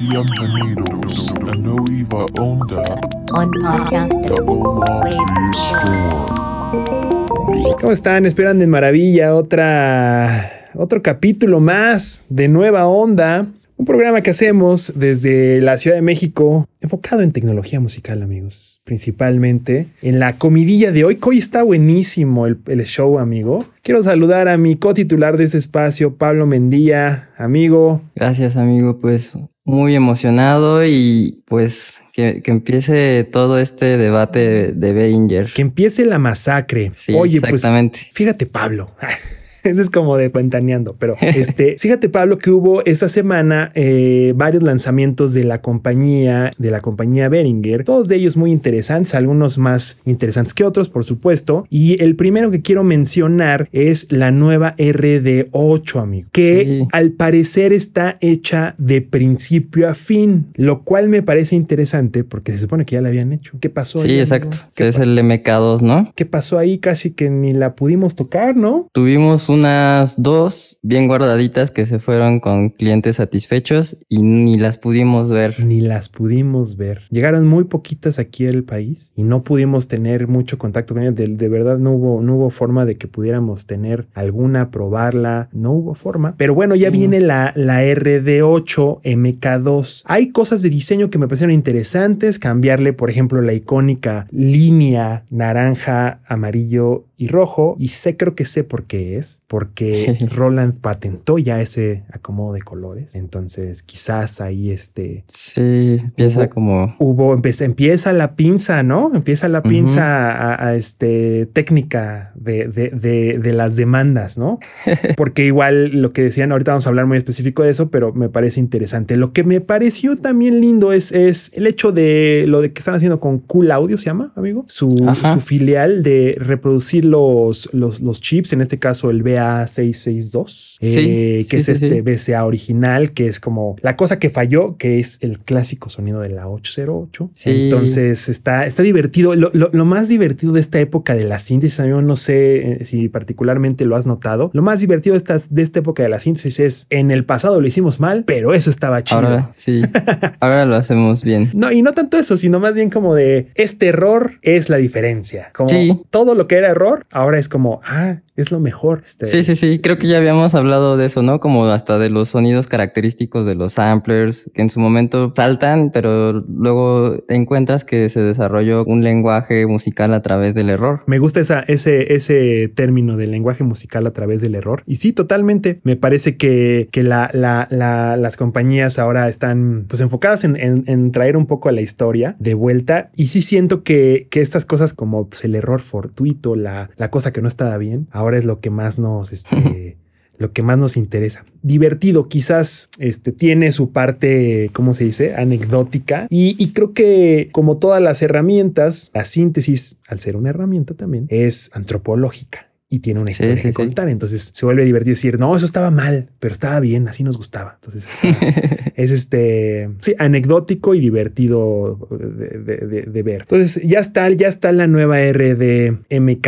Bienvenidos a Nueva Onda, on podcast the Wave Store. ¿Cómo están? Esperan de maravilla otra, otro capítulo más de Nueva Onda. Un programa que hacemos desde la Ciudad de México, enfocado en tecnología musical, amigos. Principalmente en la comidilla de hoy, que hoy está buenísimo el, el show, amigo. Quiero saludar a mi co-titular de este espacio, Pablo Mendía, amigo. Gracias, amigo. Pues muy emocionado y pues que, que empiece todo este debate de, Behringer. Que empiece la masacre. Sí, Oye, exactamente. pues fíjate, Pablo. Eso es como de cuentaneando, pero este, fíjate Pablo que hubo esta semana eh, varios lanzamientos de la compañía, de la compañía Behringer, todos de ellos muy interesantes, algunos más interesantes que otros, por supuesto. Y el primero que quiero mencionar es la nueva RD8, amigo, que Sí. al parecer está hecha de principio a fin, lo cual me parece interesante porque se supone que ya la habían hecho. ¿Qué pasó? Sí, exacto. ¿Qué, Es el MK2, ¿no? qué pasó ahí? Casi que ni la pudimos tocar, ¿no? Tuvimos unas dos bien guardaditas que se fueron con clientes satisfechos y ni las pudimos ver. ni las pudimos ver. Llegaron muy poquitas aquí al país y no pudimos tener mucho contacto con ellas. De, de verdad no hubo, no hubo forma de que pudiéramos tener alguna, probarla. No hubo forma. Pero bueno, ya Sí. viene la, la RD8 MK2. Hay cosas de diseño que me parecieron interesantes. Cambiarle, por ejemplo, la icónica línea naranja, amarillo y rojo. Y sé, creo que sé por qué es. Porque Roland patentó ya ese acomodo de colores. Entonces, quizás ahí este Sí, empieza Hubo- como... hubo, empieza, empieza la pinza, ¿no? Empieza la pinza a, a, este técnica de, de, de, de las demandas, ¿no? Porque igual lo que decían, ahorita vamos a hablar muy específico de eso, pero me parece interesante. Lo que me pareció también lindo es, es el hecho de lo de que están haciendo con Cool Audio, se llama, amigo, su, su filial de reproducir los, los, los chips, en este caso el BA662, Sí, eh, que sí, es sí, este. BCA original, que es como la cosa que falló, que es el clásico sonido de la 808. Sí. Entonces está, está divertido. Lo, lo- lo más divertido de esta época de la síntesis, amigo, no sé eh, si particularmente lo has notado. Lo más divertido de esta, de esta época de la síntesis es en el pasado lo hicimos mal, pero eso estaba chido. Ahora sí, ahora lo hacemos bien. No, y no tanto eso, sino más bien como de este error es la diferencia. Como todo lo que era error, ahora es como, ah, es lo mejor. Este, Sí, sí, sí, creo que ya habíamos hablado de eso, ¿no? Como hasta de los sonidos característicos de los samplers, que en su momento saltan, pero luego te encuentras que se desarrolló un lenguaje musical a través del error. Me gusta esa, ese, ese término del lenguaje musical a través del error. Y sí, totalmente. Me parece que, que la, la- la- las compañías ahora están pues enfocadas en, en- en traer un poco a la historia de vuelta. Y sí siento que, que estas cosas como pues, el error fortuito, la, la cosa que no estaba bien, ahora es lo que más nos... Este, Lo que más nos interesa. Divertido, quizás este, tiene su parte, ¿cómo se dice? Anecdótica. Y, y creo que como todas las herramientas, la síntesis, al ser una herramienta también, es antropológica. Y tiene una historia sí, que contar. Entonces se vuelve divertido decir, no, eso estaba mal, pero estaba bien, así nos gustaba. Entonces está- es este, sí, anecdótico y divertido de, de- de- de ver. Entonces ya está, ya está la nueva RD MK,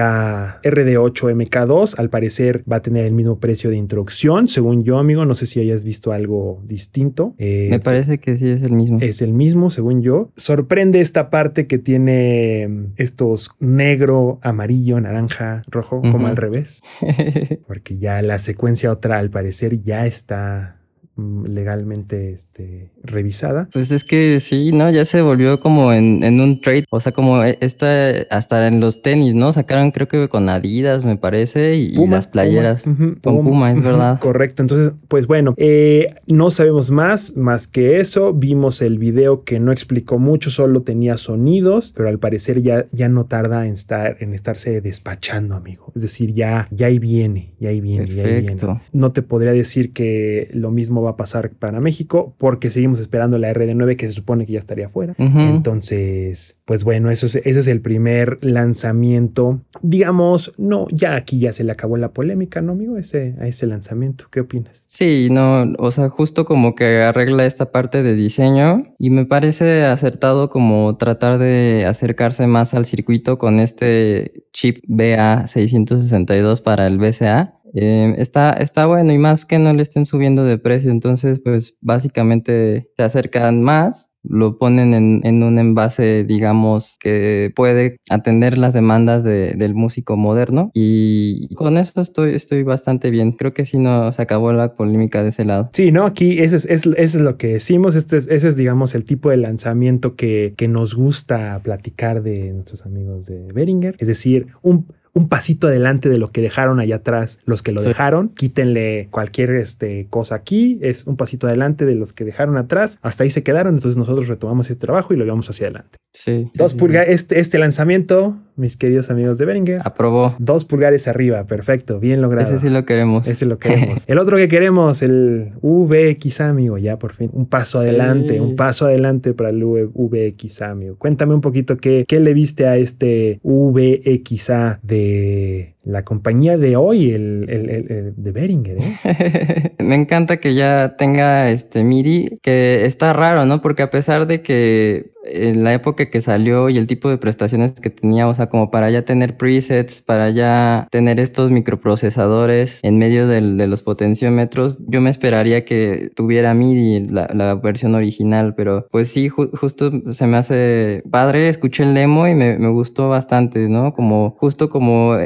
RD8 MK2. Al parecer va a tener el mismo precio de introducción, según yo, amigo. No sé si hayas visto algo distinto. Eh, Me parece que sí es el mismo. es el mismo, según yo. Sorprende esta parte que tiene mm, estos negro, amarillo, naranja, rojo, como Ujú. Al revés. Porque ya la secuencia otra, al parecer, ya está legalmente este, revisada. Pues es que sí, ¿no? Ya se volvió como en, en un trade. O sea, como e- esta, hasta en los tenis, ¿no? Sacaron creo que con Adidas, me parece, y, Puma, las playeras. Puma, con Puma, es verdad. Correcto. Entonces, pues bueno, eh, no sabemos más, más que eso. Vimos el video que no explicó mucho, solo tenía sonidos, pero al parecer ya, ya no tarda en estar, en estarse despachando, amigo. Es decir, ya, ya ahí viene, ya ahí viene, ya ahí viene. No te podría decir que lo mismo va a pasar para México, porque seguimos esperando la RD9 que se supone que ya estaría fuera. Entonces, pues bueno, eso es, ese es el primer lanzamiento. Digamos, no, ya aquí ya se le acabó la polémica, ¿no, amigo? Ese, a ese lanzamiento. ¿Qué opinas? Sí, no, o sea, justo como que arregla esta parte de diseño y me parece acertado como tratar de acercarse más al circuito con este chip BA662 para el BCA. Eh, está, está bueno y más que no le estén subiendo de precio, entonces pues básicamente se acercan más lo ponen en, en, un envase, digamos, que puede atender las demandas de, del músico moderno. Y con eso estoy, estoy bastante bien. Creo que sí no se acabó la polémica de ese lado. Sí, ¿no? Aquí ese es, es, es lo que decimos. Este es, ese es, digamos, el tipo de lanzamiento que, que nos gusta platicar de nuestros amigos de Beringer. Es decir, un un pasito adelante de lo que dejaron allá atrás los que lo sí. dejaron. Quítenle cualquier este, cosa aquí. Es un pasito adelante de los que dejaron atrás. Hasta ahí se quedaron. Entonces nosotros retomamos este trabajo y lo llevamos hacia adelante. Sí. Dos pulgares. Este, este lanzamiento, mis queridos amigos de Beringer. Aprobó. Dos pulgares arriba. Perfecto. Bien logrado. Ese sí lo queremos. Ese lo queremos. el otro que queremos, el VX amigo. Ya por fin. Un paso sí. adelante. Un paso adelante para el VX amigo. Cuéntame un poquito qué, qué le viste a este VXA de eh, la compañía de hoy, el, el, el, de Beringer. ¿eh? Me encanta que ya tenga este MIDI, que está raro, ¿no? Porque a pesar de que en la época que salió y el tipo de prestaciones que tenía, o sea, como para ya tener presets, para ya tener estos microprocesadores en medio del, de los potenciómetros, yo me esperaría que tuviera MIDI, la, versión original, pero pues sí, ju justo se me hace padre, escuché el demo y me, me gustó bastante, ¿no? Como justo como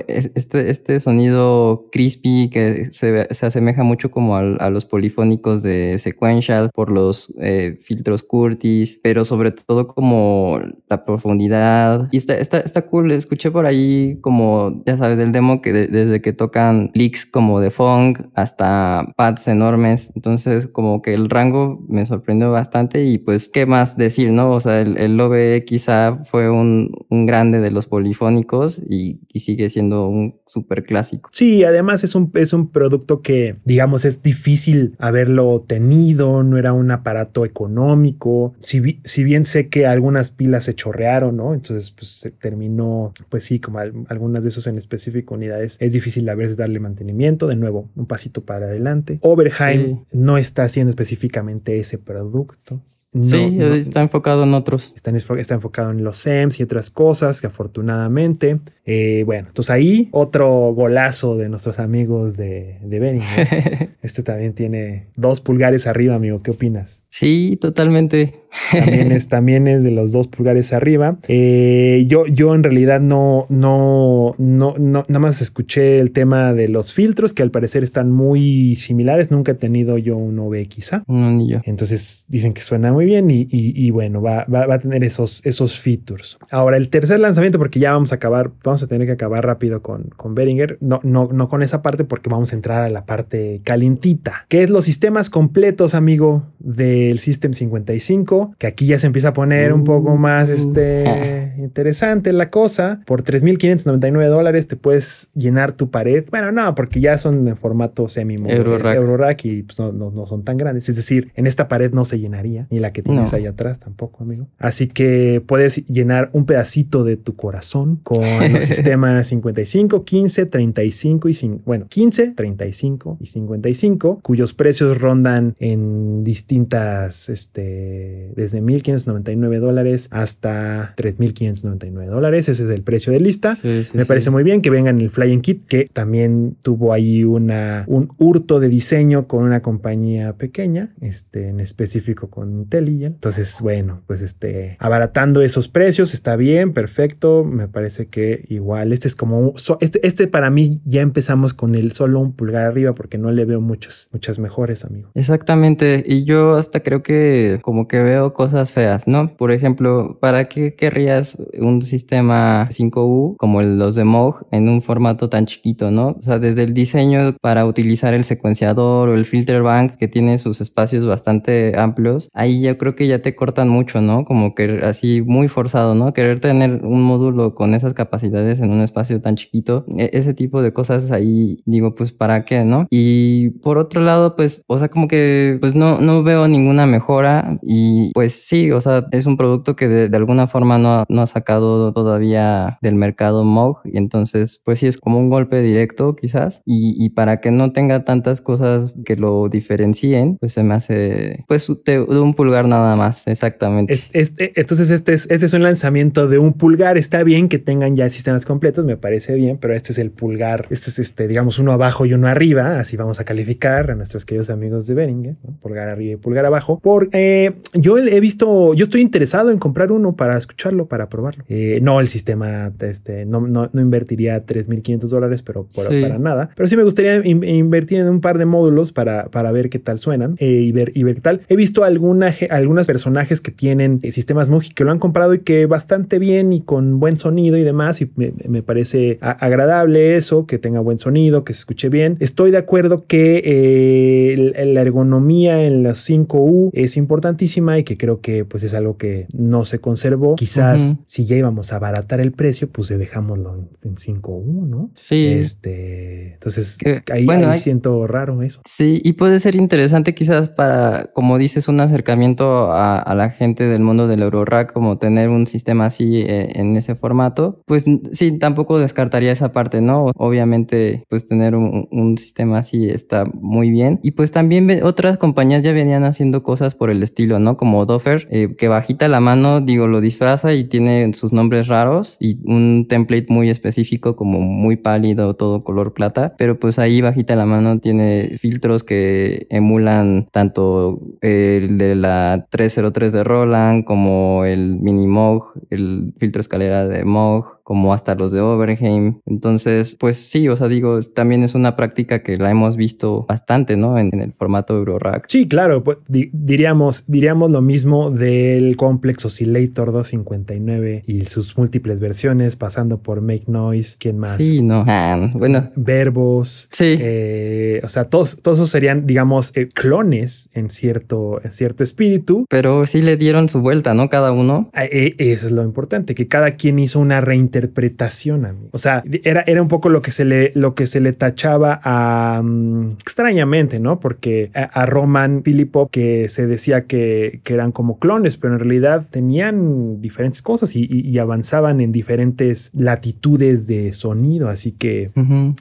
este, este sonido crispy que se, se asemeja mucho como a, los polifónicos de Sequential por los eh, filtros Curtis, pero sobre todo como la profundidad. Y está, está, está cool. Escuché por ahí como, ya sabes, del demo que de, desde que tocan licks como de funk hasta pads enormes. Entonces, como que el rango me sorprendió bastante. Y pues, ¿qué más decir, no? O sea, el, el Love quizá fue un, un grande de los polifónicos y, y sigue siendo un súper clásico. Sí, además es un, es un producto que, digamos, es difícil haberlo tenido. No era un aparato económico. Si, si bien sé que algunas pilas se chorrearon, ¿no? Entonces, pues se terminó, pues sí, como al, algunas de esos en específico unidades, es difícil a veces darle mantenimiento. De nuevo, un pasito para adelante. Oberheim sí. no está haciendo específicamente ese producto. No, sí, no, está enfocado en otros. Está, está, enfocado en los SEMS y otras cosas que afortunadamente, eh, bueno, entonces ahí otro golazo de nuestros amigos de, de Benny. ¿no? este también tiene dos pulgares arriba, amigo. ¿Qué opinas? Sí, totalmente. también, es, también es de los dos pulgares arriba. Eh, yo, yo en realidad no, no, no, no, nada más escuché el tema de los filtros que al parecer están muy similares. Nunca he tenido yo un OBXA. No, ni yo. Entonces dicen que suena muy bien y, y, y bueno, va, va, va, a tener esos, esos features. Ahora, el tercer lanzamiento, porque ya vamos a acabar, vamos a tener que acabar rápido con, con Behringer, no, no, no con esa parte porque vamos a entrar a la parte calientita, que es los sistemas completos, amigo, del System 55, que aquí ya se empieza a poner un poco más este, interesante la cosa. Por 3.599 dólares te puedes llenar tu pared. Bueno, no, porque ya son en formato semi Eurorack. Eurorack y pues no, no, no, son tan grandes. Es decir, en esta pared no se llenaría, ni la que tienes no. ahí atrás tampoco, amigo. Así que puedes llenar un pedacito de tu corazón con los sistemas 55, 15, 35 y 5. Bueno, 15, 35 y 55, cuyos precios rondan en distintas, este, desde 1.599 dólares hasta 3.599 dólares. Ese es el precio de lista. Sí, sí, Me sí. parece muy bien que vengan el Flying Kit, que también tuvo ahí una, un hurto de diseño con una compañía pequeña, este, en específico con Entonces, bueno, pues este, abaratando esos precios está bien, perfecto. Me parece que igual este es como, este, este para mí ya empezamos con el solo un pulgar arriba porque no le veo muchos, muchas mejores, amigo. Exactamente. Y yo hasta creo que como que veo cosas feas, ¿no? Por ejemplo, ¿para qué querrías un sistema 5U como los de Moog en un formato tan chiquito, ¿no? O sea, desde el diseño para utilizar el secuenciador o el filter bank que tiene sus espacios bastante amplios, ahí yo creo que ya te cortan mucho, ¿no? Como que así muy forzado, ¿no? Querer tener un módulo con esas capacidades en un espacio tan chiquito, e ese tipo de cosas ahí digo, pues ¿para qué, no? Y por otro lado, pues, o sea, como que pues no, no veo ninguna mejora y pues sí, o sea, es un producto que de, de alguna forma no, no, ha sacado todavía del mercado Moog y entonces pues sí es como un golpe directo quizás y, y, para que no tenga tantas cosas que lo diferencien, pues se me hace pues de, de un pulgar pulgar nada más, exactamente. Es- Este, entonces, este es, este es un lanzamiento de un pulgar. Está bien que tengan ya sistemas completos, me parece bien, pero este es el pulgar. Este es este, digamos, uno abajo y uno arriba. Así vamos a calificar a nuestros queridos amigos de Behringer, ¿no? pulgar arriba y pulgar abajo. Por eh, yo he visto, yo estoy interesado en comprar uno para escucharlo, para probarlo. Eh, no el sistema, este, no, no, no invertiría 3.500 dólares, pero por- Sí. para nada. Pero sí me gustaría in- invertir en un par de módulos para, para ver qué tal suenan eh, y, ver, y ver qué tal. He visto alguna, algunos personajes que tienen eh, sistemas Muji que lo han comprado y que bastante bien y con buen sonido y demás. Y me, me parece agradable eso, que tenga buen sonido, que se escuche bien. Estoy de acuerdo que eh, la ergonomía en los 5U es importantísima y que creo que pues es algo que no se conservó. Quizás si ya íbamos a abaratar el precio, pues dejámoslo en, en 5U, ¿no? Sí. Este, entonces Que, ahí, bueno, ahí hay- siento raro eso. Sí, y puede ser interesante quizás para, como dices, un acercamiento a, a la gente del mundo del Eurorack, como tener un sistema así eh, en ese formato. Pues sí, tampoco descartaría esa parte, ¿no? Obviamente, pues tener un, un sistema así está muy bien. Y pues también otras compañías ya venían haciendo cosas por el estilo, ¿no? Como Dofer, eh, que bajita la mano, digo, lo disfraza y tiene sus nombres raros y un template muy específico, como muy pálido, todo color plata. Pero pues ahí bajita la mano tiene filtros que emulan tanto el de la 303 de Roland como el Mini Moog, el filtro escalera de Moog, como hasta los de Overheim. Entonces, pues sí, o sea, digo, también es una práctica que la hemos visto bastante, ¿no? En, en el formato Eurorack. Sí, claro, pues, di- diríamos, diríamos lo mismo del Complex Oscillator 259 y sus múltiples versiones, pasando por Make Noise, ¿quién más? Sí, no. Ah, bueno, Verbos. Sí. eh, o sea, todos, todos esos serían, digamos, eh, clones en cierto, en cierto espíritu. pero sí le dieron su vuelta, ¿no? Cada uno. Eh, eh, Eso es lo importante, que cada quien hizo una reinterpretación. Amigo. O sea, era, era un poco lo que se le, lo que se le tachaba a mm, extrañamente, ¿no? Porque a, a Roman Filipov que se decía que, que eran como clones, pero en realidad tenían diferentes cosas y, y- y avanzaban en diferentes latitudes de sonido. Así que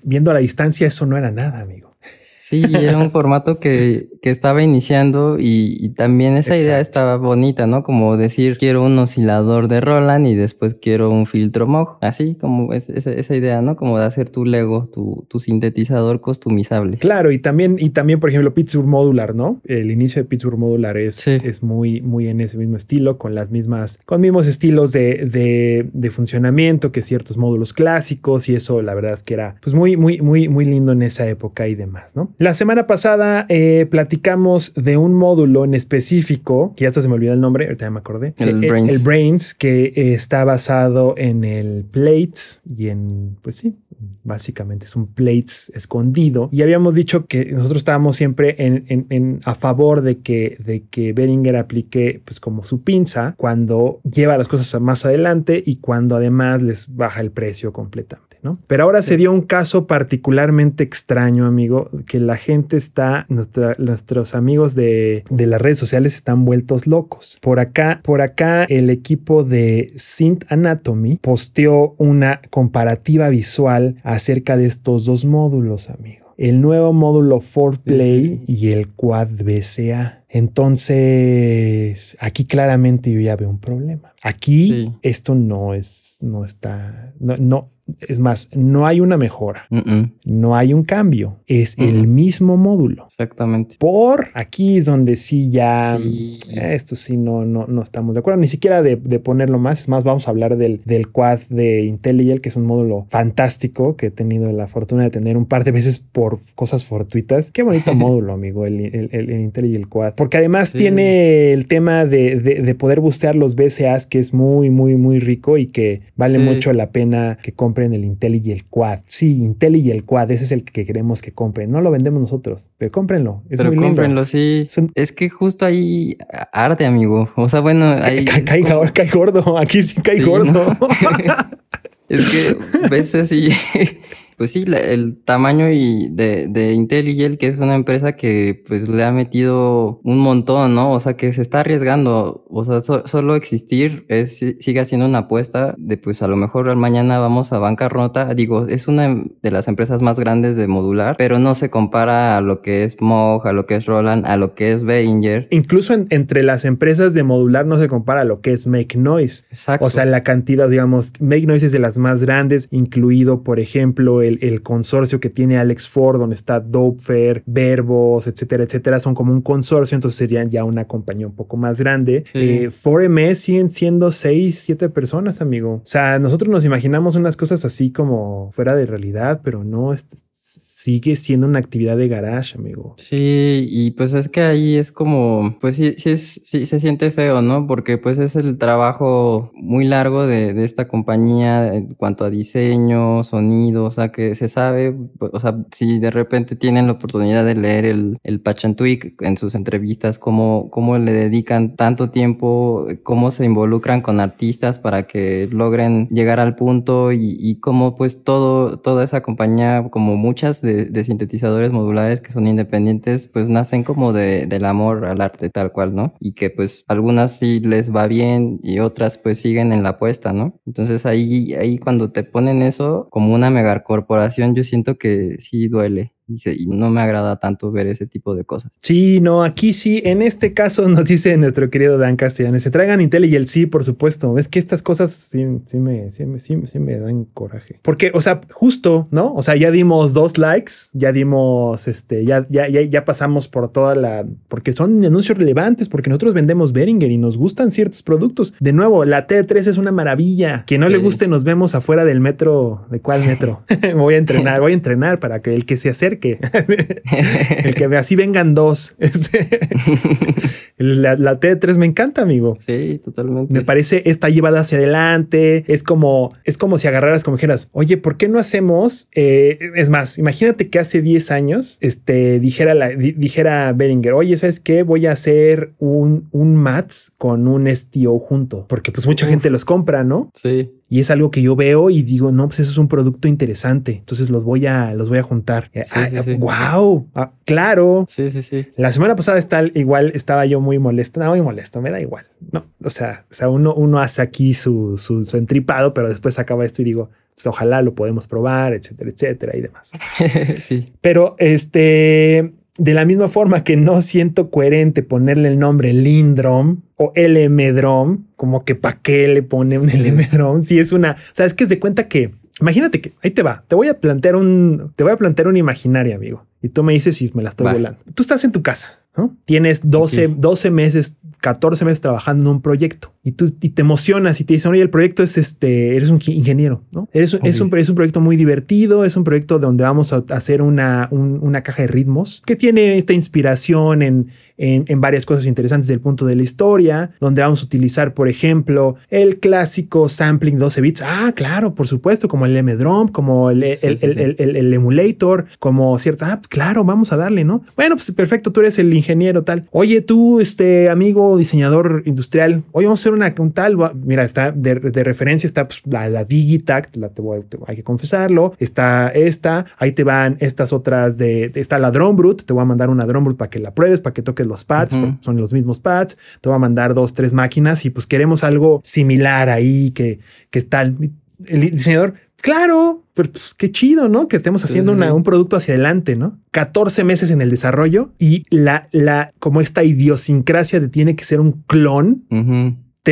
viendo a la distancia, eso no era nada, amigo. Sí, era un formato que, que estaba iniciando y, y también esa idea estaba bonita, ¿no? Como decir, quiero un oscilador de Roland y después quiero un filtro Moog. Así como es- esa, esa idea, ¿no? Como de hacer tu Lego, tu, tu sintetizador customizable. Claro, y también, y también, por ejemplo, Pittsburgh Modular, ¿no? El inicio de Pittsburgh Modular es, Sí. es muy, muy en ese mismo estilo, con las mismas, con mismos estilos de, de, de funcionamiento que ciertos módulos clásicos, y eso la verdad es que era pues muy, muy, muy, muy lindo en esa época y demás, ¿no? La semana pasada eh, platicamos de un módulo en específico, que ya hasta se me olvidó el nombre, ahorita ya me acordé. El Sí, Brains. el Brains, que eh, está basado en el Plates y en, pues sí, básicamente es un Plates escondido. Y habíamos dicho que nosotros estábamos siempre en, en- en- a favor de que, de que Behringer aplique pues como su pinza cuando lleva las cosas más adelante y cuando además les baja el precio completamente. ¿No? Pero ahora se dio un caso particularmente extraño, amigo, que la gente está, nuestra- nuestros amigos de, de las redes sociales están vueltos locos. Por acá, por acá, el equipo de Synth Anatomy posteó una comparativa visual acerca de estos dos módulos, amigo. El nuevo módulo 4Play y el Quad BCA. Entonces, aquí claramente yo ya veo un problema. Aquí Sí. esto no es, no está, no, no, es más, no hay una mejora, no hay un cambio, es el mismo módulo. exactamente. Por aquí es donde sí ya Sí. esto sí no, no, no estamos de acuerdo, ni siquiera de, de ponerlo más. Es más, vamos a hablar del, del quad de IntelliJ, que es un módulo fantástico que he tenido la fortuna de tener un par de veces por cosas fortuitas. Qué bonito módulo, amigo, el, el, el, el IntelliJ quad. Porque además Sí. tiene el tema de, de, de poder bustear los BCAs, que es muy, muy, muy rico y que vale Sí. mucho la pena que compren el IntelliJ quad. Sí, IntelliJ quad, ese es el que queremos que compren. No lo vendemos nosotros, pero cómprenlo. Es Pero muy lindo. cómprenlo, sí. Es que justo ahí arde, amigo. O sea, bueno, ahí. Cae, cae- cae gordo. Aquí sí cae Sí, gordo. ¿no? es que ves así pues sí, la- el tamaño y de, de IntelliGel, que es una empresa que pues le ha metido un montón, ¿no? O sea, que se está arriesgando. O sea, so- solo existir es, si- sigue siendo una apuesta de pues a lo mejor mañana vamos a bancarrota. Digo, es una de las empresas más grandes de modular, pero no se compara a lo que es Moog, a lo que es Roland, a lo que es Behringer. Incluso en- entre las empresas de modular no se compara a lo que es Make Noise. Exacto. O sea, la cantidad, digamos, Make Noise es de las más grandes, incluido, por ejemplo, el, el consorcio que tiene Alex Ford, donde está Dopefair, Verbos, etcétera, etcétera. Son como un consorcio, entonces serían ya una compañía un poco más grande. Sí. Eh, 4MS siguen siendo 6, 7 personas, amigo. O sea, nosotros nos imaginamos unas cosas así como fuera de realidad, pero no, sigue siendo una actividad de garage, amigo. Sí, y pues es que ahí es como, pues sí, sí, es, sí se siente feo, ¿no? Porque pues es el trabajo muy largo de, de esta compañía en cuanto a diseño, sonido, o sea, que se sabe, o sea, si de repente tienen la oportunidad de leer el, el Tweak en sus entrevistas, cómo, cómo le dedican tanto tiempo, cómo se involucran con artistas para que logren llegar al punto y, y cómo pues todo, toda esa compañía, como muchas de, de sintetizadores modulares que son independientes, pues nacen como de, del amor al arte tal cual, ¿no? Y que pues algunas sí les va bien y otras pues siguen en la apuesta, ¿no? Entonces ahí, ahí cuando te ponen eso como una yo siento que sí duele. Y, no me agrada tanto ver ese tipo de cosas. Sí, no, aquí sí, en este caso nos dice nuestro querido Dan Castellanes, se traigan Intel y el sí, por supuesto. Es que estas cosas sí, sí me, sí, me, sí, sí me dan coraje. Porque, o sea, justo, ¿no? O sea, ya dimos dos likes, ya dimos, este, ya, ya, ya, ya pasamos por toda la, porque son anuncios relevantes, porque nosotros vendemos Beringer y nos gustan ciertos productos. De nuevo, la T3 es una maravilla. Quien no le guste, nos vemos afuera del metro. ¿De cuál metro? voy a entrenar, voy a entrenar para que el que se acerque, el que así vengan dos. Este, la, la T3 me encanta, amigo. Sí, totalmente. Me parece está llevada hacia adelante. Es como, es como si agarraras como dijeras, oye, ¿por qué no hacemos? eh, es más, imagínate que hace 10 años, este, dijera la, di- dijera Beringer, oye, ¿sabes qué? Voy a hacer un, un Mats con un STO junto, porque pues mucha Uf. gente los compra, ¿no? Sí. Y es algo que yo veo y digo, no, pues eso es un producto interesante. Entonces los voy a, los voy a juntar. sí, sí. Wow. Ah, claro. Sí, sí, sí. La semana pasada está, igual estaba yo muy molesto, no, muy molesto, me da igual. No, o sea, o sea, uno, uno hace aquí su, su, su entripado, pero después acaba esto y digo, pues ojalá lo podemos probar, etcétera, etcétera y demás. sí. Pero este, de la misma forma que no siento coherente ponerle el nombre Lindrom o LM-Drom, como que para qué le pone un LM-Drom, si es una, o sea, es que es de cuenta que, imagínate que, ahí te va, te voy a plantear un, te voy a plantear un imaginario, amigo, y tú me dices si me la estoy volando. Tú estás en tu casa, ¿no? Tienes 12, Ok. 12 meses, 14 meses trabajando en un proyecto y tú y te emocionas y te dicen, oye, el proyecto es este, eres un ingeniero, ¿no? Eres, un- es, un, es un proyecto muy divertido, es un proyecto donde vamos a hacer una, un- una caja de ritmos que tiene esta inspiración en, en, en varias cosas interesantes del punto de la historia, donde vamos a utilizar, por ejemplo, el clásico sampling 12 bits. Ah, claro, por supuesto, como el M-Drum, como el, Sí, el, sí, el- sí. el- emulator, como ciertas. Ah, claro, vamos a darle, ¿no? Bueno, pues perfecto, tú eres el ingeniero tal. Oye, tú, este amigo diseñador industrial, oye, vamos a hacer una un tal. Mira, está de, de referencia, está pues, la, la Digitac, la te voy, te- hay que confesarlo. Está esta, ahí te van estas otras de, está la Drone Brute, te voy a mandar una Drone Brute para que la pruebes, para que toques los pads, porque son los mismos pads. Te voy a mandar dos, tres máquinas y pues queremos algo similar ahí que, que está el, el diseñador. Claro, pero pues, qué chido, ¿no? Que estemos haciendo una- un producto hacia adelante, ¿no? 14 meses en el desarrollo y la, la, como esta idiosincrasia de tiene que ser un clon.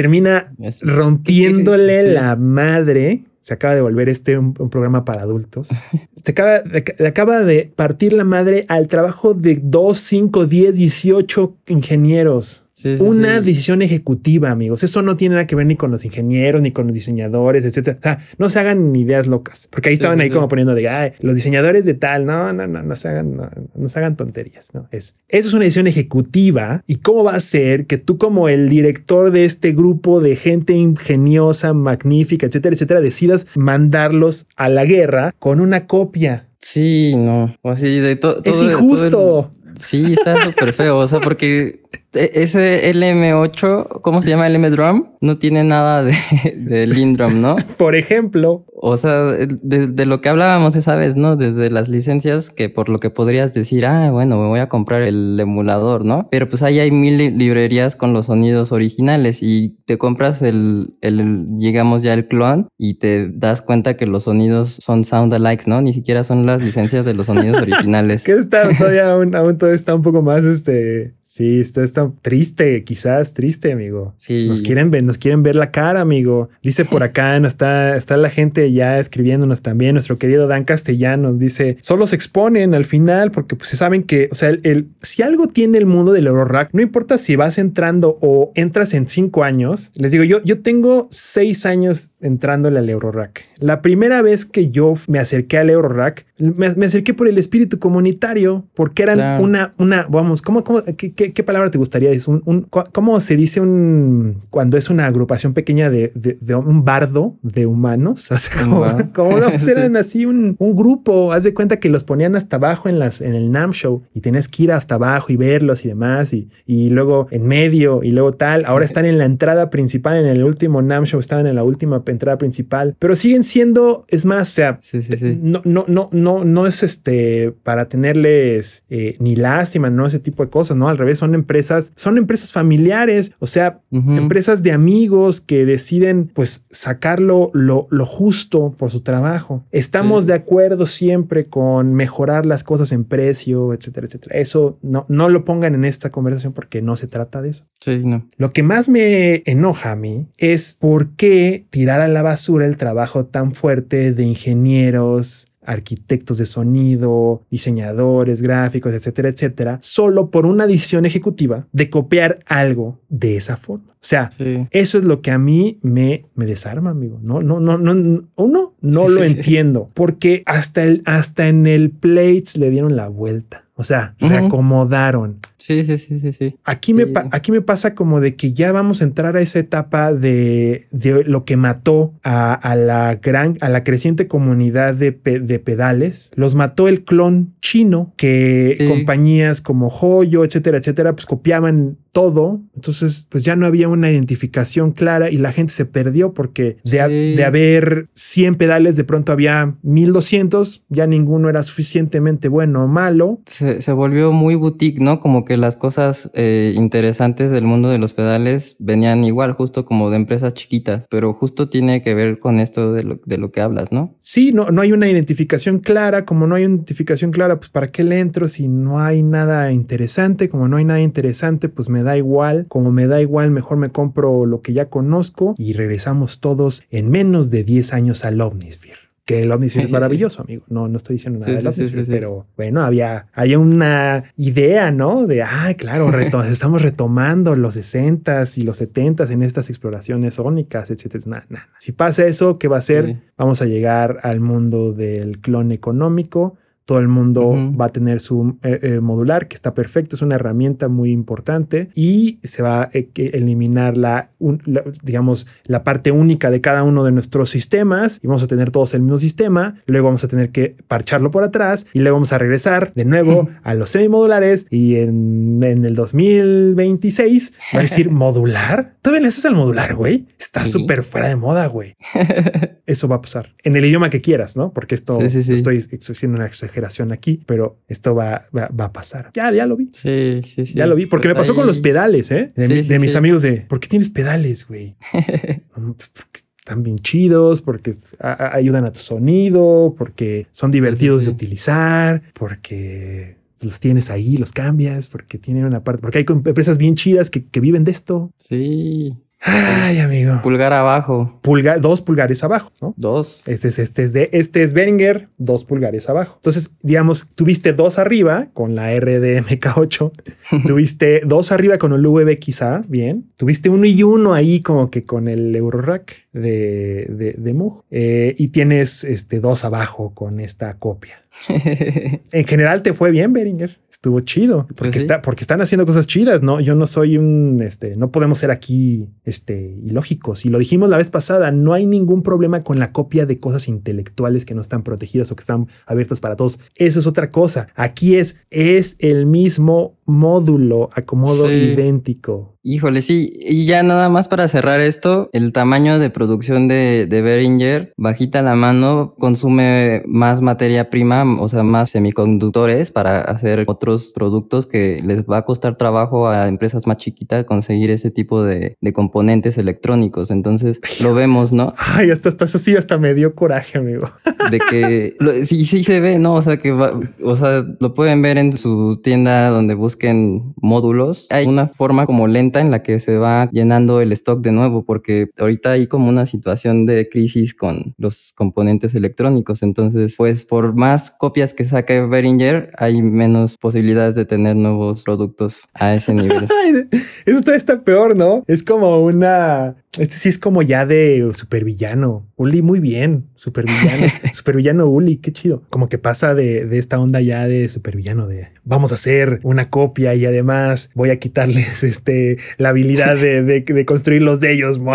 Termina rompiéndole Sí. la madre. Se acaba de volver este un, un programa para adultos. Se acaba, le acaba de partir la madre al trabajo de 2, 5, 10, 18 ingenieros. Sí, sí, Una sí. decisión ejecutiva, amigos. Eso no tiene nada que ver ni con los ingenieros, ni con los diseñadores, etcétera. O sea, no se hagan ni ideas locas, porque ahí estaban ahí como poniendo de "Ay, los diseñadores de tal. No, no, no, no se hagan, no, no se hagan tonterías. No es eso es una decisión ejecutiva. Y cómo va a ser que tú, como el director de este grupo de gente ingeniosa, magnífica, etcétera, etcétera, decidas mandarlos a la guerra con una copia. Sí, no. O así de to- todo. es todo el- injusto. Sí, está súper feo. O sea, porque Ese LM8, ¿cómo se llama LM Drum? No tiene nada de, de Lindrum, ¿no? Por ejemplo, O sea, de, de lo que hablábamos esa vez, ¿no? Desde las licencias, que por lo que podrías decir, ah, bueno, me voy a comprar el emulador, ¿no? Pero pues ahí hay mil li- librerías con los sonidos originales y te compras el, el, digamos ya el clon y te das cuenta que los sonidos son sound alikes, ¿no? Ni siquiera son las licencias de los sonidos originales. que está todavía aún, aún todo está un poco más este. Sí, está, está triste, quizás triste, amigo. Sí. Nos quieren ver, nos quieren ver la cara, amigo. Dice por acá, no está, está la gente ya escribiéndonos también. Nuestro querido Dan Castellanos dice: solo se exponen al final porque pues se saben que, o sea, el, el- si algo tiene el mundo del Eurorack, no importa si vas entrando o entras en cinco años. Les digo, yo, yo tengo seis años entrándole al Eurorack. La primera vez que yo me acerqué al Eurorack, me, me acerqué por el espíritu comunitario, porque eran Claro. una, una, vamos, ¿cómo, cómo, qué, qué- qué palabra te gustaría? Es un, un- ¿Cómo se dice un cuando es una agrupación pequeña de, de- de un bardo de humanos? O sea, como, como no, pues eran así un, un grupo. Haz de cuenta que los ponían hasta abajo en las en el NAM show y tenías que ir hasta abajo y verlos y demás, y, y luego en medio y luego tal. Ahora están en la entrada principal, en el último NAM show estaban en la última entrada principal, pero siguen siendo, es más, o sea, Sí, sí, sí. no, no, no, no, no es este para tenerles eh, ni lástima, no ese tipo de cosas, no al revés, son empresas, son empresas familiares, o sea, empresas de amigos que deciden pues sacarlo lo, lo justo por su trabajo. Estamos Sí. de acuerdo siempre con mejorar las cosas en precio, etcétera, etcétera. Eso no, no lo pongan en esta conversación porque no se trata de eso. Sí, no. Lo que más me enoja a mí es por qué tirar a la basura el trabajo tan fuerte de ingenieros, arquitectos de sonido, diseñadores gráficos, etcétera, etcétera, solo por una decisión ejecutiva de copiar algo de esa forma. O sea, Sí. eso es lo que a mí me, me desarma, amigo. No, no, no, no, no, uno no lo entiendo porque hasta el, hasta en el plates le dieron la vuelta. O sea, reacomodaron. Sí, sí, sí, sí, sí. Aquí me, Sí. aquí me pasa como de que ya vamos a entrar a esa etapa de, de lo que mató a, a la gran, a la creciente comunidad de, pe- de pedales. Los mató el clon chino que Sí. compañías como Joyo, etcétera, etcétera, pues copiaban todo. Entonces, pues ya no había una identificación clara y la gente se perdió porque de, haber 100 pedales, de pronto había 1200, ya ninguno era suficientemente bueno o malo. Se, se volvió muy boutique, ¿no? Como que las cosas eh, interesantes del mundo de los pedales venían igual, justo como de empresas chiquitas, pero justo tiene que ver con esto de lo, de lo que hablas, ¿no? Sí, no, no hay una identificación clara. Como no hay una identificación clara, pues para qué le entro si no hay nada interesante. Como no hay nada interesante, pues me da igual. Como me da igual, mejor me compro lo que ya conozco y regresamos todos en menos de 10 años al Omnisphere. Que el Omnisphere es maravilloso, amigo. No, no estoy diciendo nada Sí, del Omnisphere, sí, sí. pero bueno, había, había una idea, ¿no? De, ah, claro, estamos retomando los 60s y los 70s en estas exploraciones sónicas, etcétera. Nah, nah, nah. Si pasa eso, ¿qué va a ser? Vamos a llegar al mundo del clon económico. Todo el mundo va a tener su eh, eh, modular, que está perfecto, es una herramienta muy importante y se va a eh, que eliminar la, un- la, digamos, la parte única de cada uno de nuestros sistemas y vamos a tener todos el mismo sistema. Luego vamos a tener que parcharlo por atrás y luego vamos a regresar de nuevo a los semimodulares y en, en el 2026 va a decir modular. ¿Todavía le haces al modular, güey? Está Sí. súper fuera de moda, güey eso va a pasar en el idioma que quieras, ¿no? Porque esto Sí, sí, sí. estoy estoy haciendo una exageración aquí, pero esto va, va, va a pasar. Ya, ya lo vi. Sí, sí, sí. Ya lo vi, porque Pues me pasó con los pedales, ¿eh? De, Sí, mi- sí, de mis sí. amigos de, ¿por qué tienes pedales, güey? No, pues porque están bien chidos, porque es- a- a- ayudan a tu sonido, porque son divertidos de utilizar, porque los tienes ahí, los cambias, porque tienen una parte, porque hay empresas bien chidas que, que viven de esto. Sí. Ay, amigo. Pulgar abajo. Pulga, dos pulgares abajo, ¿no? Dos. Este es, este es de, este es Behringer, dos pulgares abajo. Entonces, digamos, tuviste dos arriba con la RDMK8, tuviste dos arriba con el VBXA, bien. Tuviste uno y uno ahí como que con el Eurorack de, de, de Moog. Eh, y tienes este dos abajo con esta copia. En general te fue bien, Behringer. Estuvo chido porque Pues sí. está porque están haciendo cosas chidas no yo no soy un este no podemos ser aquí este ilógicos y lo dijimos la vez pasada no hay ningún problema con la copia de cosas intelectuales que no están protegidas o que están abiertas para todos eso es otra cosa aquí es es el mismo módulo acomodo Sí. idéntico Híjole, sí. Y ya nada más para cerrar esto, el tamaño de producción de, de Behringer, bajita la mano, consume más materia prima, o sea, más semiconductores para hacer otros productos que les va a costar trabajo a empresas más chiquitas conseguir ese tipo de, de componentes electrónicos. Entonces, lo vemos, ¿no? ay hasta hasta eso sí hasta me dio coraje amigo de que lo- sí, sí se ve, ¿no? O sea, que va- o sea, lo pueden ver en su tienda donde busquen módulos. Hay una forma como lenta en la que se va llenando el stock de nuevo, porque ahorita hay como una situación de crisis con los componentes electrónicos. Entonces, pues por más copias que saque Behringer, hay menos posibilidades de tener nuevos productos a ese nivel. Eso todavía está peor, ¿no? Es como una. Este sí es como ya de supervillano. Uli, muy bien. Supervillano. supervillano Uli, qué chido. Como que pasa de, de esta onda ya de supervillano de vamos a hacer una copia y además voy a quitarles este la habilidad de, de, de construir los de ellos. No,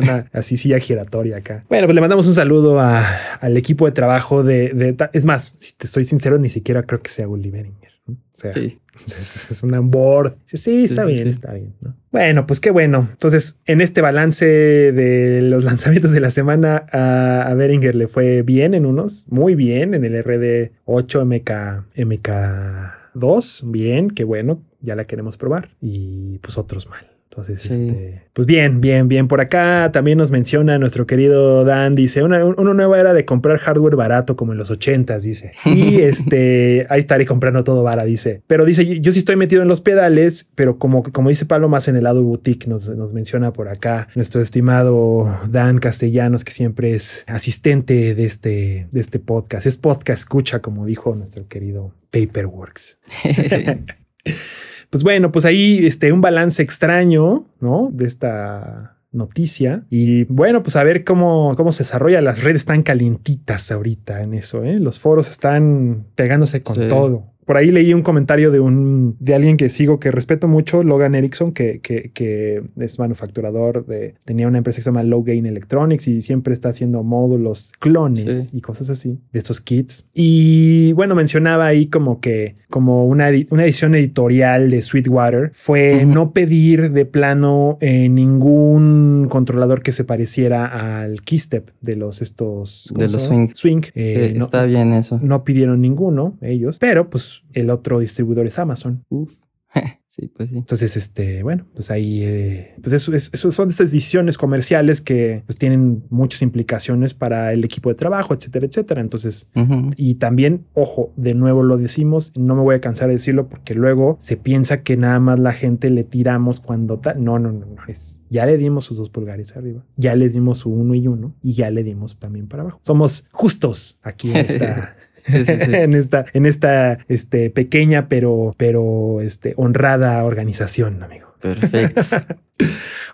no, no. Así sí, ya giratoria acá. Bueno, pues le mandamos un saludo a- al equipo de trabajo de, Es más, si te soy sincero, ni siquiera creo que sea Uli Beringer. ¿no? O sea, Sí. es, es una board. Sí, está Sí, bien, sí. está bien. ¿no? Bueno, pues qué bueno. Entonces, en este balance de los lanzamientos de la semana, a, a Behringer le fue bien en unos, muy bien en el RD8 MK, MK2. Bien, qué bueno, ya la queremos probar. Y pues otros mal. Entonces, Sí. este, pues bien, bien, bien. Por acá también nos menciona nuestro querido Dan, dice, una, una nueva era de comprar hardware barato como en los ochentas, dice. Y este, ahí estaré comprando todo vara, dice. Pero dice, yo, yo sí estoy metido en los pedales, pero como, como dice Pablo, más en el lado boutique, nos, nos menciona por acá nuestro estimado Dan Castellanos, que siempre es asistente de este, de este podcast. Es podcast escucha, como dijo nuestro querido Paperworks. Pues bueno, pues ahí este, un balance extraño, ¿no? De esta noticia. Y bueno, pues a ver cómo, cómo se desarrolla. Las redes están calientitas ahorita en eso, ¿eh? Los foros están pegándose con Sí. todo. Por ahí leí un comentario de un de alguien que sigo que respeto mucho, Logan Erickson, que, que, que es manufacturador de tenía una empresa que se llama Low Gain Electronics y siempre está haciendo módulos, clones Sí. y cosas así de esos kits. Y bueno, mencionaba ahí como que como una, una edición editorial de Sweetwater fue no pedir de plano eh, ningún controlador que se pareciera al keystep de los estos ¿cómo De los swing. swing. Eh, Eh, no- Está bien eso. no pidieron ninguno ellos, pero pues el otro distribuidor es Amazon. Uf. sí, pues sí. Entonces, este, bueno, pues ahí, eh, pues eso, es- eso son esas decisiones comerciales que pues tienen muchas implicaciones para el equipo de trabajo, etcétera, etcétera. Entonces, y también, ojo, de nuevo lo decimos, no me voy a cansar de decirlo porque luego se piensa que nada más la gente le tiramos cuando tal. No, no, no, no. Es, ya le dimos sus dos pulgares arriba, ya les dimos su uno y uno y ya le dimos también para abajo. Somos justos aquí en esta, En esta, en esta este, pequeña pero, pero este, honrada organización, amigo. Perfecto.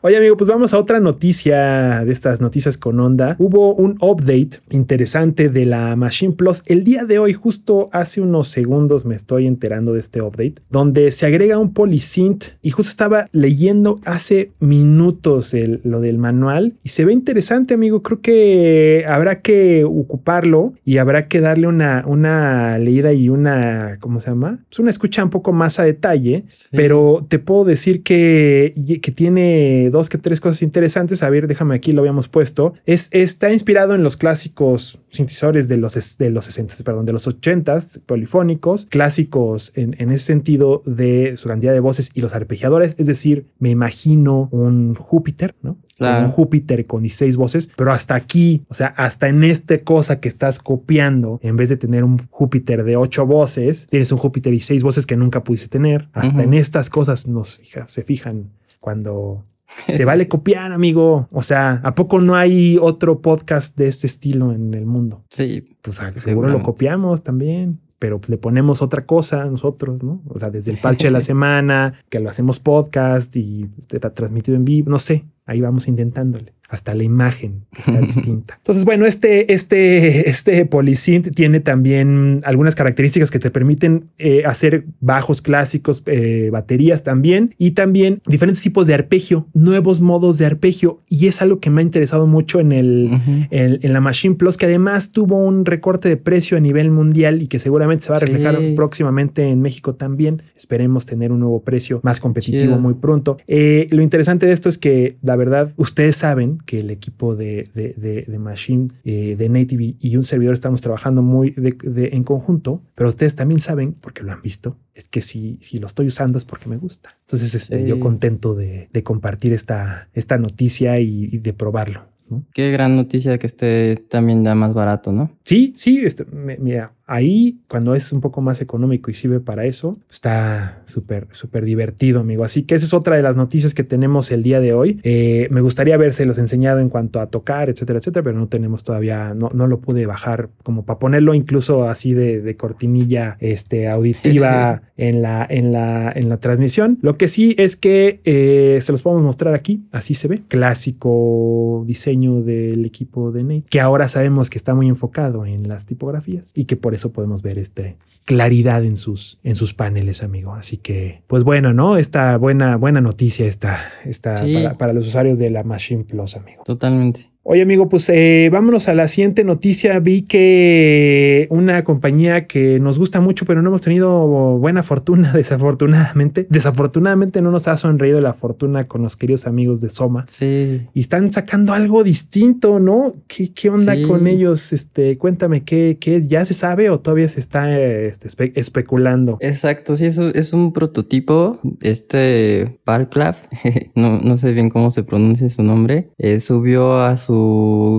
Oye, amigo, pues vamos a otra noticia de estas noticias con onda. Hubo un update interesante de la Machine Plus el día de hoy, justo hace unos segundos me estoy enterando de este update, donde se agrega un polysynth y justo estaba leyendo hace minutos el- lo del manual y se ve interesante, amigo. Creo que habrá que ocuparlo y habrá que darle una, una leída y una, ¿cómo se llama? Pues una escucha un poco más a detalle, Sí. pero te puedo decir que, que tiene dos que tres cosas interesantes. A ver, déjame aquí, lo habíamos puesto. Es, está inspirado en los clásicos sintetizadores de los, de los 60, perdón, de los 80s, polifónicos, clásicos en, en ese sentido de su cantidad de voces y los arpegiadores. Es decir, me imagino un Júpiter, ¿no? Claro. Un Júpiter con 16 voces, pero hasta aquí, o sea, hasta en esta cosa que estás copiando, en vez de tener un Júpiter de 8 voces, tienes un Júpiter y 6 voces que nunca pudiste tener. Hasta en estas cosas nos fija- se fijan cuando se vale copiar, amigo. O sea, ¿a poco no hay otro podcast de este estilo en el mundo? Sí, Pues ah, seguro lo copiamos también. Pero le ponemos otra cosa a nosotros, ¿no? O sea, desde el parche de la semana, que lo hacemos podcast y tra- transmitido en vivo, no sé. Ahí vamos intentándole hasta la imagen que sea distinta. Entonces, bueno, este, este, este Polysynth tiene también algunas características que te permiten eh, hacer bajos clásicos, eh, baterías también y también diferentes tipos de arpegio, nuevos modos de arpegio. Y es algo que me ha interesado mucho en, el, en, en la Machine Plus, que además tuvo un recorte de precio a nivel mundial y que seguramente se va a reflejar Sí. próximamente en México también. Esperemos tener un nuevo precio más competitivo muy pronto. Eh, lo interesante de esto es que la verdad, ustedes saben que el equipo de, de, de- de Machine, eh, de Native y- un servidor estamos trabajando muy en conjunto, pero ustedes también saben, porque lo han visto, es que si, si lo estoy usando es porque me gusta. Entonces, este, Sí. yo contento de, de compartir esta, esta noticia y, y de probarlo. ¿no? Qué gran noticia que esté también ya más barato, ¿no? Sí, sí, este, me- mira, ahí cuando es un poco más económico y sirve para eso, está súper, súper divertido, amigo. Así que esa es otra de las noticias que tenemos el día de hoy. Eh, me gustaría los enseñado en cuanto a tocar, etcétera, etcétera, pero no tenemos todavía, no, no lo pude bajar como para ponerlo incluso así de, de cortinilla este, auditiva en la, en, la, en la transmisión. Lo que sí es que eh, se los podemos mostrar aquí, así se ve. Clásico diseño del equipo de Nate, que ahora sabemos que está muy enfocado en las tipografías y que por eso podemos ver este claridad en sus, en sus paneles, amigo. Así que, pues bueno, ¿no? Esta buena, buena noticia está, está Sí. para, para los usuarios de la Machine Plus, amigo. Totalmente. Oye, amigo, pues eh, vámonos a la siguiente noticia. Vi que una compañía que nos gusta mucho, pero no hemos tenido buena fortuna, desafortunadamente. Desafortunadamente no nos ha sonreído la fortuna con los queridos amigos de Soma. Sí. Y están sacando algo distinto, ¿no? ¿Qué, qué onda Sí. con ellos? Este, cuéntame, ¿qué, qué? ¿Ya se sabe o todavía se está este, espe- especulando? Exacto, sí, es, un- es un prototipo. Este Barclav, no, no sé bien cómo se pronuncia su nombre, eh, subió a su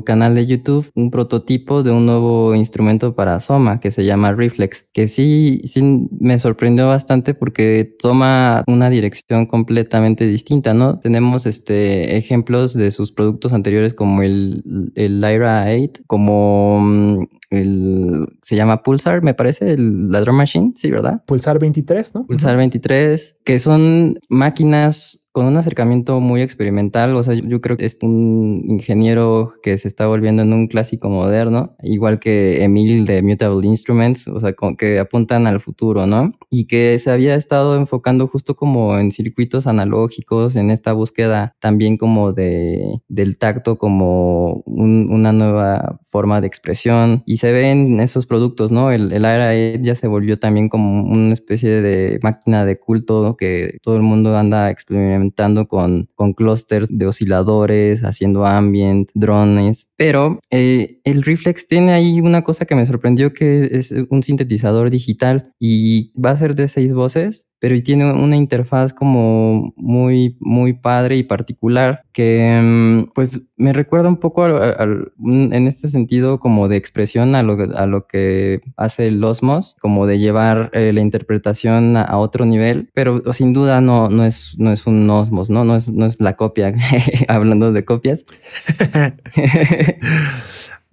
canal de YouTube un prototipo de un nuevo instrumento para Soma que se llama Reflex, que sí, sí me sorprendió bastante porque toma una dirección completamente distinta, ¿no? Tenemos este ejemplos de sus productos anteriores como el, el Lyra 8, como mm, el se llama Pulsar, me parece, el, la drum machine, sí, ¿verdad? Pulsar 23, ¿no? Pulsar 23, que son máquinas con un acercamiento muy experimental. O sea, yo, yo creo que es un ingeniero que se está volviendo en un clásico moderno, igual que Emil de Mutable Instruments, o sea, con, que apuntan al futuro, ¿no? Y que se había estado enfocando justo como en circuitos analógicos, en esta búsqueda también como de, del tacto como un- una nueva forma de expresión. Y se ven esos productos, ¿no? El, el Aira 8 ya se volvió también como una especie de máquina de culto que todo el mundo anda experimentando con, con clusters de osciladores, haciendo ambient, drones. Pero eh, el Reflex tiene ahí una cosa que me sorprendió que es un sintetizador digital y va a ser de seis voces pero tiene una interfaz como muy, muy padre y particular que mm, pues me recuerda un poco al- al- un- en este sentido como de expresión a lo, que- a lo que hace el Osmos, como de llevar eh, la interpretación a, a otro nivel, pero sin duda no, no, es, no es un Osmos, ¿no? No es, no es la copia, hablando de copias.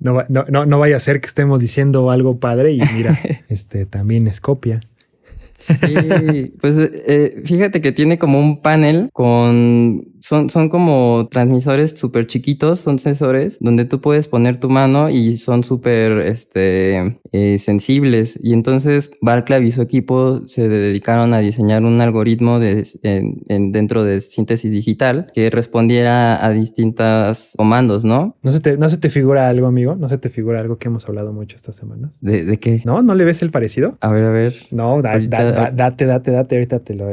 No, no, no vaya a ser que estemos diciendo algo padre y mira, este también es copia. Sí, pues eh, fíjate que tiene como un panel con. Son, son como transmisores súper chiquitos, son sensores donde tú puedes poner tu mano y son súper este, eh, sensibles. Y entonces Barclay y su equipo se dedicaron a diseñar un algoritmo de, en- en- dentro de síntesis digital que respondiera a distintos comandos, ¿no? ¿No se, te, ¿No se te figura algo, amigo? ¿No se te figura algo que hemos hablado mucho estas semanas? ¿De, de qué? ¿No? ¿No le ves el parecido? A ver, a ver. No, da- da- da- date, date, date, ahorita te lo...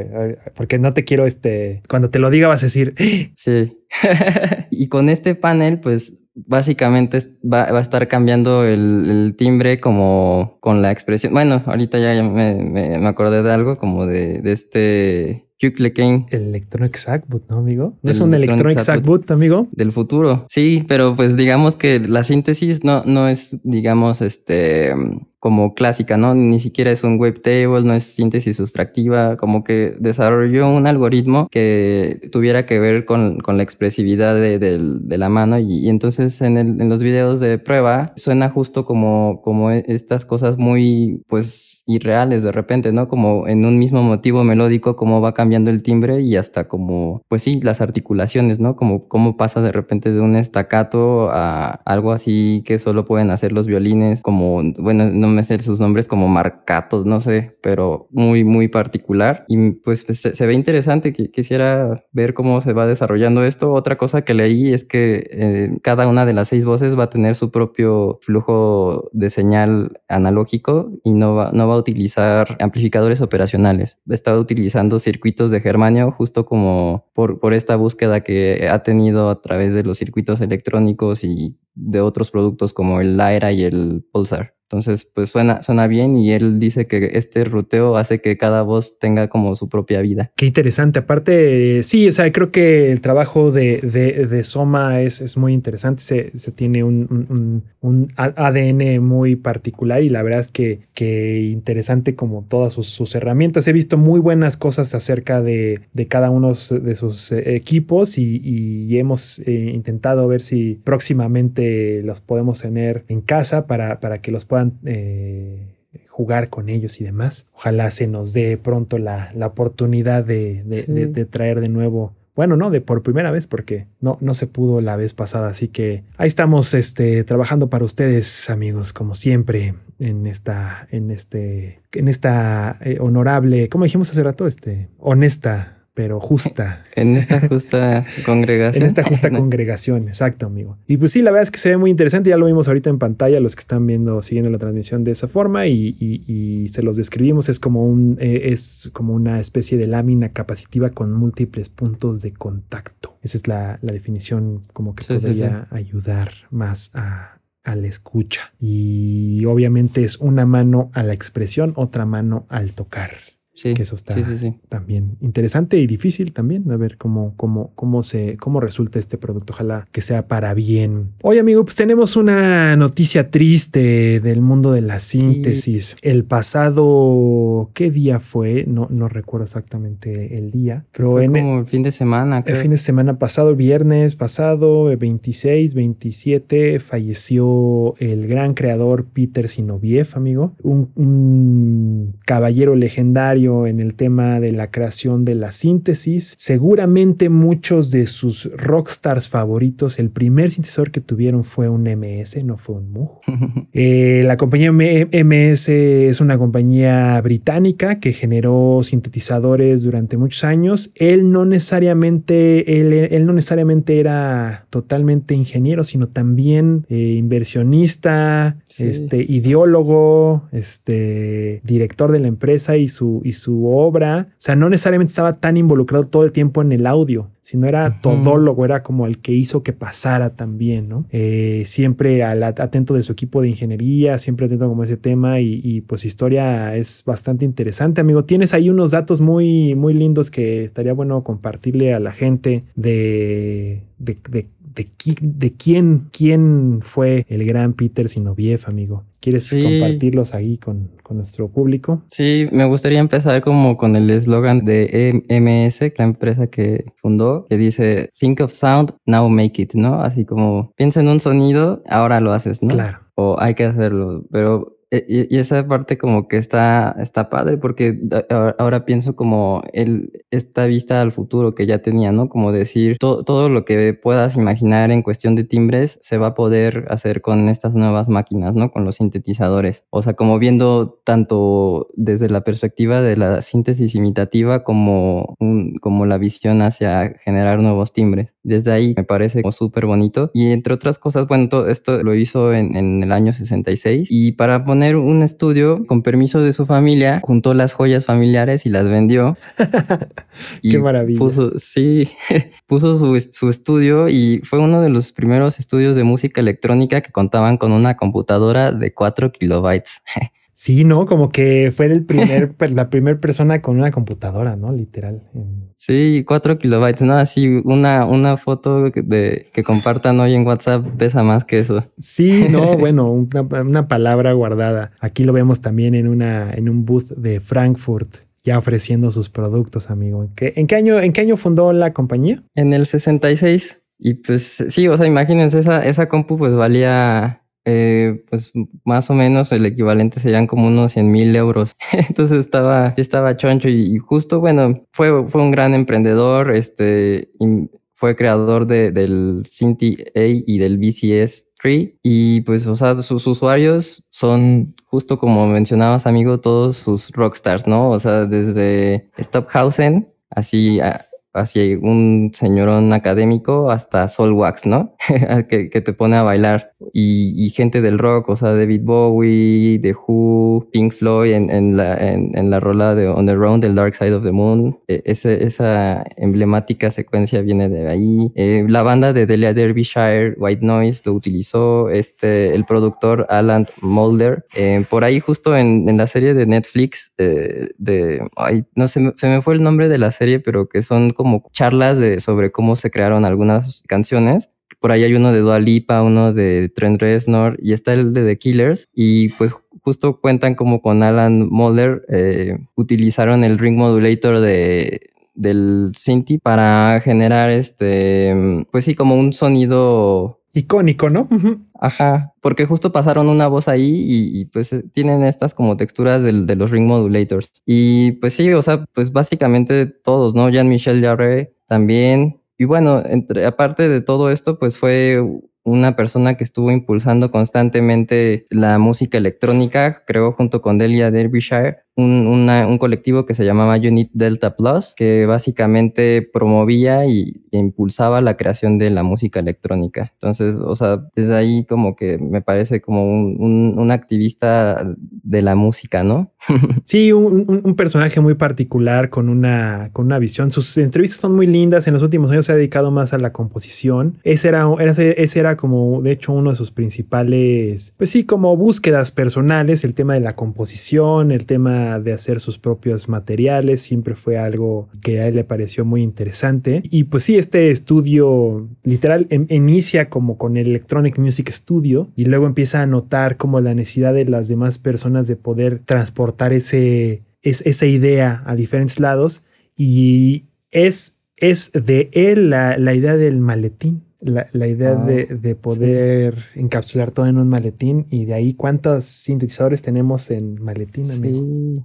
Porque no te quiero, este... Cuando te lo diga vas a decir, Sí. y con este panel, pues básicamente va, va a estar cambiando el, el timbre como con la expresión. Bueno, ahorita ya, ya me, me- me acordé de algo como de, de este Hugh Kane el Electronic Sackboot, ¿no, amigo? ¿No es un Electronic. Sackboot, amigo? del futuro. Sí, pero pues digamos que la síntesis no, no es, digamos, este como clásica, ¿no? Ni siquiera es un wavetable, no es síntesis sustractiva, como que desarrolló un algoritmo que tuviera que ver con, con la expresividad de, del- de la mano y, y entonces en, el- en los videos de prueba suena justo como, como e- estas cosas muy pues irreales de repente, ¿no? Como en un mismo motivo melódico, cómo va cambiando el timbre y hasta como, pues sí, las articulaciones, ¿no? Como cómo pasa de repente de un estacato a algo así que solo pueden hacer los violines, como, bueno, no me sé sus nombres, como marcatos, no sé, pero muy, muy particular. Y pues se, se ve interesante, quisiera ver cómo se va desarrollando esto. Otra cosa que leí es que eh, cada una de las seis voces va a tener su propio flujo de señal analógico y no va, no va a utilizar amplificadores operacionales. Está utilizando circuitos de germanio justo como por, por esta búsqueda que ha tenido a través de los circuitos electrónicos y de otros productos como el Lyra y el Pulsar. Entonces, pues suena, suena bien y él dice que este ruteo hace que cada voz tenga como su propia vida. Qué interesante. Aparte, sí, o sea, creo que el trabajo de, de, de Soma es, es muy interesante. Se, se tiene un, un, un, ADN muy particular y la verdad es que, que interesante como todas sus, sus, herramientas. He visto muy buenas cosas acerca de, de cada uno de sus equipos y, y hemos eh, intentado ver si próximamente los podemos tener en casa para, para que los puedan eh, jugar con ellos y demás. Ojalá se nos dé pronto la, la oportunidad de, de, sí. de, de, traer de nuevo. Bueno, no, de por primera vez, porque no, no se pudo la vez pasada. Así que ahí estamos este, trabajando para ustedes, amigos, como siempre, en esta, en este, en esta eh, honorable, como dijimos hace rato, este, honesta pero justa. En esta justa congregación. en esta justa congregación, exacto, amigo. Y pues sí, la verdad es que se ve muy interesante. Ya lo vimos ahorita en pantalla, los que están viendo, siguiendo la transmisión de esa forma, y, y, y se los describimos. Es como un, eh, es como una especie de lámina capacitiva con múltiples puntos de contacto. Esa es la, la definición como que Sí, sí, podría ayudar más a, a la escucha. Y obviamente es una mano a la expresión, otra mano al tocar. Sí, que eso está sí, sí, sí. también interesante y difícil también a ver cómo, cómo, cómo se cómo resulta este producto. Ojalá que sea para bien. Hoy, amigo, pues tenemos una noticia triste del mundo de la síntesis. El pasado, ¿qué día fue? No, no recuerdo exactamente el día, pero Fue en como el fin de semana. el creo. fin de semana pasado, viernes pasado, el 26, 27, falleció el gran creador Peter Sinoviev, amigo, un, un caballero legendario en el tema de la creación de la síntesis. Seguramente muchos de sus rockstars favoritos, el primer sintetizador que tuvieron fue un MS, no fue un Moog. Eh, la compañía MS es una compañía británica que generó sintetizadores durante muchos años. Él no necesariamente, él, él no necesariamente era totalmente ingeniero, sino también eh, inversionista, Sí. este, ideólogo, este, director de la empresa y su, y su obra. O sea, no necesariamente estaba tan involucrado todo el tiempo en el audio, sino era Ujú. todólogo, era como el que hizo que pasara también, ¿no? Eh, siempre al- atento de su equipo de ingeniería, siempre atento como ese tema y, y, pues su historia es bastante interesante, amigo. Tienes ahí unos datos muy, muy lindos que estaría bueno compartirle a la gente de, de, de, de qui- de quién, quién fue el gran Peter Sinoviev, amigo. ¿Quieres Sí. compartirlos ahí con, con nuestro público? Sí, me gustaría empezar como con el eslogan de EMS, la empresa que fundó, que dice Think of sound, now make it, ¿no? Así como piensa en un sonido, ahora lo haces, ¿no? Claro. o hay que hacerlo, pero y, y esa parte como que está, está padre porque ahora pienso como el, esta vista al futuro que ya tenía, ¿no? Como decir, to- todo lo que puedas imaginar en cuestión de timbres se va a poder hacer con estas nuevas máquinas, ¿no? Con los sintetizadores. O sea, como viendo tanto desde la perspectiva de la síntesis imitativa como, un- como la visión hacia generar nuevos timbres. Desde ahí me parece como súper bonito. Y entre otras cosas, bueno, todo esto lo hizo en, en el año 66. Y para poner un estudio, con permiso de su familia, juntó las joyas familiares y las vendió. Y Qué maravilla. Puso, sí, puso su, su estudio y fue uno de los primeros estudios de música electrónica que contaban con una computadora de 4 kilobytes. Sí, ¿no? Como que fue el primer, pues, la primera persona con una computadora, ¿no? Literal. Sí, 4 kilobytes, ¿no? Así una, una foto de, que compartan hoy en WhatsApp pesa más que eso. Sí, no, bueno, una, una palabra guardada. Aquí lo vemos también en una, en un booth de Frankfurt, ya ofreciendo sus productos, amigo. ¿En qué, en qué año, en qué año fundó la compañía? En el 66. Y pues sí, o sea, imagínense, esa, esa compu pues valía, eh, pues más o menos el equivalente serían como unos 100 mil euros. Entonces estaba, estaba choncho y, justo, bueno, fue, fue un gran emprendedor, este, fue creador de, del Cinti A y del BCS 3 y pues, o sea, sus usuarios son justo como mencionabas, amigo, todos sus rockstars, ¿no? O sea, desde Stockhausen, así... hacia un señorón académico hasta Solwax, ¿no? que, que te pone a bailar. Y, y gente del rock, o sea, David Bowie, The Who, Pink Floyd en, en la, en, en la rola de On the Road del Dark Side of the Moon. E- ese- esa emblemática secuencia viene de ahí. Eh, la banda de Delia Derbyshire, White Noise, lo utilizó este, el productor Alan Mulder. Eh, por ahí justo en, en la serie de Netflix eh, de... Ay, no sé, se me fue el nombre de la serie, pero que son como charlas de, sobre cómo se crearon algunas canciones. Por ahí hay uno de Dua Lipa, uno de Trent Reznor y está el de The Killers. Y pues justo cuentan como con Alan Mulder eh, utilizaron el ring modulator de del Cinti para generar este pues sí como un sonido Icónico, ¿no? Ajá, porque justo pasaron una voz ahí y, y, pues eh, tienen estas como texturas del- de los ring modulators. Y pues sí, o sea, pues básicamente todos, ¿no? Jean-Michel Jarre también. Y bueno, entre, aparte de todo esto, pues fue una persona que estuvo impulsando constantemente la música electrónica, creo junto con Delia Derbyshire, un, un colectivo que se llamaba Unit Delta Plus, que básicamente promovía y, e impulsaba la creación de la música electrónica. Entonces, o sea, desde ahí como que me parece como un, un- activista de la música, ¿no? Sí, un, personaje muy particular con una, con una visión. Sus entrevistas son muy lindas. En los últimos años se ha dedicado más a la composición. Ese era, era- ese era como, de hecho, uno de sus principales, pues sí, como búsquedas personales. El tema de la composición, el tema de hacer sus propios materiales, siempre fue algo que a él le pareció muy interesante. Y pues sí, este estudio literal em- inicia como con el Electronic Music Studio y luego empieza a notar como la necesidad de las demás personas de poder transportar ese, es- esa idea a diferentes lados y es, es de él la, la idea del maletín. La, la idea Ah, de, de poder encapsular todo en un maletín y de ahí cuántos sintetizadores tenemos en maletín, amigo. Sí.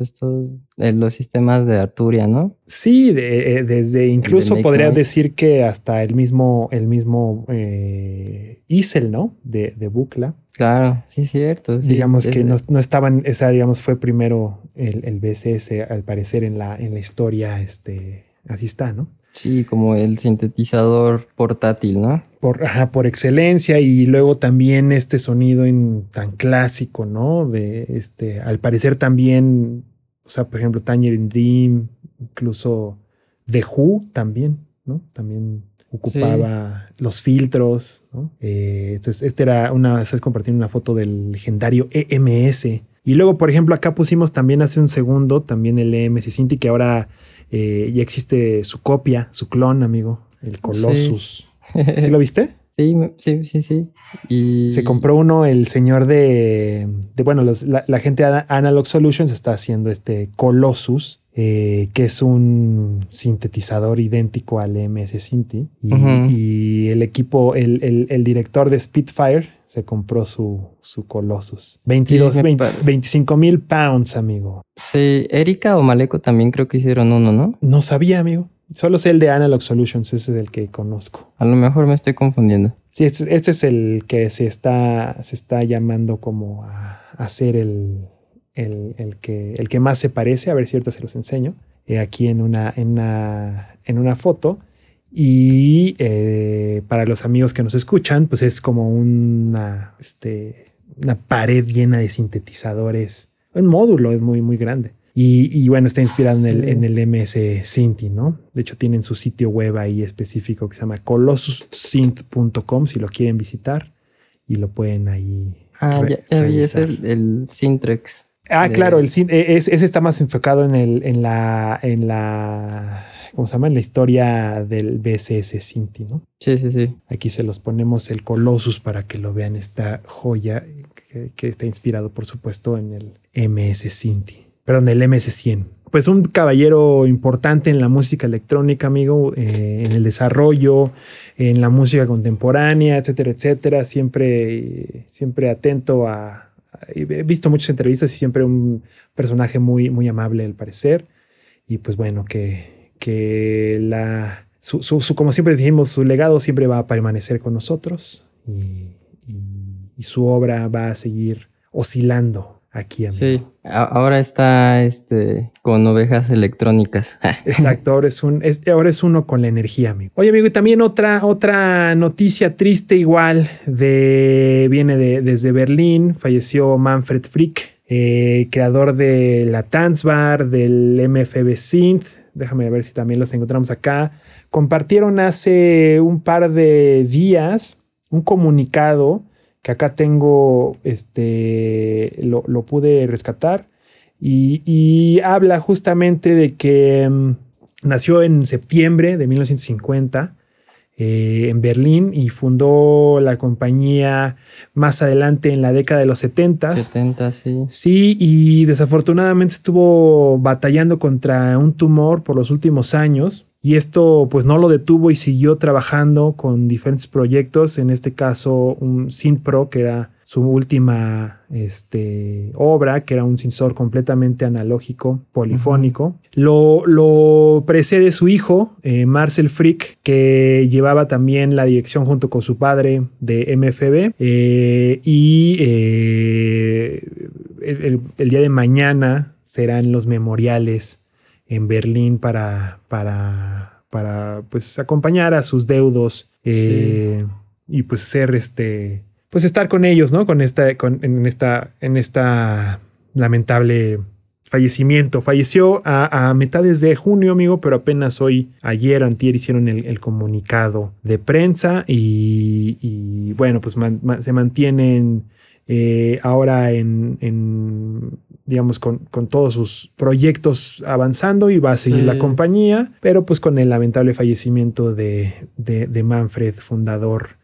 Estos, eh, los sistemas de Arturia, ¿no? Sí, de- eh, desde incluso podría Noise. decir que hasta el mismo, el mismo eh, ISEL, ¿no? De, de Bucla. Claro, sí, cierto. sí, digamos que no, no estaban, esa digamos fue primero el, el BCS al parecer en la, en la historia, este, así está, ¿no? Sí, como el sintetizador portátil, ¿no? Por, ajá, por excelencia y luego también este sonido en, tan clásico, ¿no? De este, al parecer también, o sea, por ejemplo, Tangerine Dream, incluso The Who también, ¿no? También ocupaba los filtros, ¿no? Eh, entonces, este era una, estás compartiendo una foto del legendario EMS. Y luego, por ejemplo, acá pusimos también hace un segundo también el EMS Cinti, que ahora eh, ya existe su copia, su clon, amigo, el Colossus. ¿Sí lo viste? Sí, sí, sí, sí. Y Se compró uno el señor de, de bueno, los- la, la gente de Analog Solutions está haciendo este Colossus, eh, que es un sintetizador idéntico al MS Cinti. Y, el equipo, el, el- el director de Spitfire se compró su, su Colossus. 22, me 20 pare- 25 mil pounds, amigo. Sí, Erika o Maleco también creo que hicieron uno, ¿no? No sabía, amigo. Solo sé el de Analog Solutions, ese es el que conozco. A lo mejor me estoy confundiendo. Sí, este, este es el que se está, se está llamando como a, a ser el, el, el que, el que más se parece. A ver si ahorita se los enseño. eh, aquí en una, en, una, en una foto. Y eh, para los amigos que nos escuchan, pues es como una, este, una pared llena de sintetizadores. Un módulo es muy, muy grande. Y, y bueno, está inspirado en, el, Sí. en el MS Cinti, ¿no? De hecho, tienen su sitio web ahí específico que se llama colossussynth.com si lo quieren visitar y lo pueden ahí Ah, ya, ya vi, es el, el Syntrex. Ah, de- claro, el eh, es- ese está más enfocado en el, en la, en la, ¿cómo se llama? En la historia del BSS Cinti, ¿no? Sí, sí, sí. Aquí se los ponemos el Colossus para que lo vean, esta joya que, que está inspirado, por supuesto, en el MS Cinti, perdón, el MS100. Pues un caballero importante en la música electrónica, amigo, eh, en el desarrollo, en la música contemporánea, etcétera, etcétera. Siempre, siempre atento a- He visto muchas entrevistas y siempre un personaje muy, muy amable, al parecer. Y pues bueno, que, que la, su, su- como siempre dijimos, su legado siempre va a permanecer con nosotros y- y su obra va a seguir oscilando aquí. amigo. Sí, ahora está este con ovejas electrónicas. Exacto, ahora es, un, es- ahora es uno con la energía, amigo. Oye, amigo, y también otra, otra noticia triste igual de, viene de, desde Berlín. Falleció Manfred Frick, eh, creador de la Tanzbar, del MFB Synth. Déjame ver si también los encontramos acá. Compartieron hace un par de días un comunicado que acá tengo, este, lo, lo pude rescatar. Y, y habla justamente de que mm, nació en septiembre de 1950 eh, en Berlín y fundó la compañía más adelante en la década de los 70 70, sí. Sí, y desafortunadamente estuvo batallando contra un tumor por los últimos años y esto pues no lo detuvo y siguió trabajando con diferentes proyectos, en este caso un Synpro que era su última este, obra, que era un sensor completamente analógico, polifónico. lo, lo precede su hijo, eh, Marcel Frick, que llevaba también la dirección junto con su padre de MFB. eh, y eh, el, el- el día de mañana serán los memoriales en Berlín para, para, para pues, acompañar a sus deudos eh, y pues ser este pues estar con ellos, ¿no? Con esta, con, en esta, en esta lamentable fallecimiento. Falleció a, a mitades de junio, amigo, pero apenas hoy, ayer, antier, hicieron el, el comunicado de prensa y, y, bueno, pues man- man- se mantienen eh, ahora en, en, digamos, con, con todos sus proyectos avanzando y va a seguir Sí. la compañía, pero pues con el lamentable fallecimiento de, de, de Manfred, fundador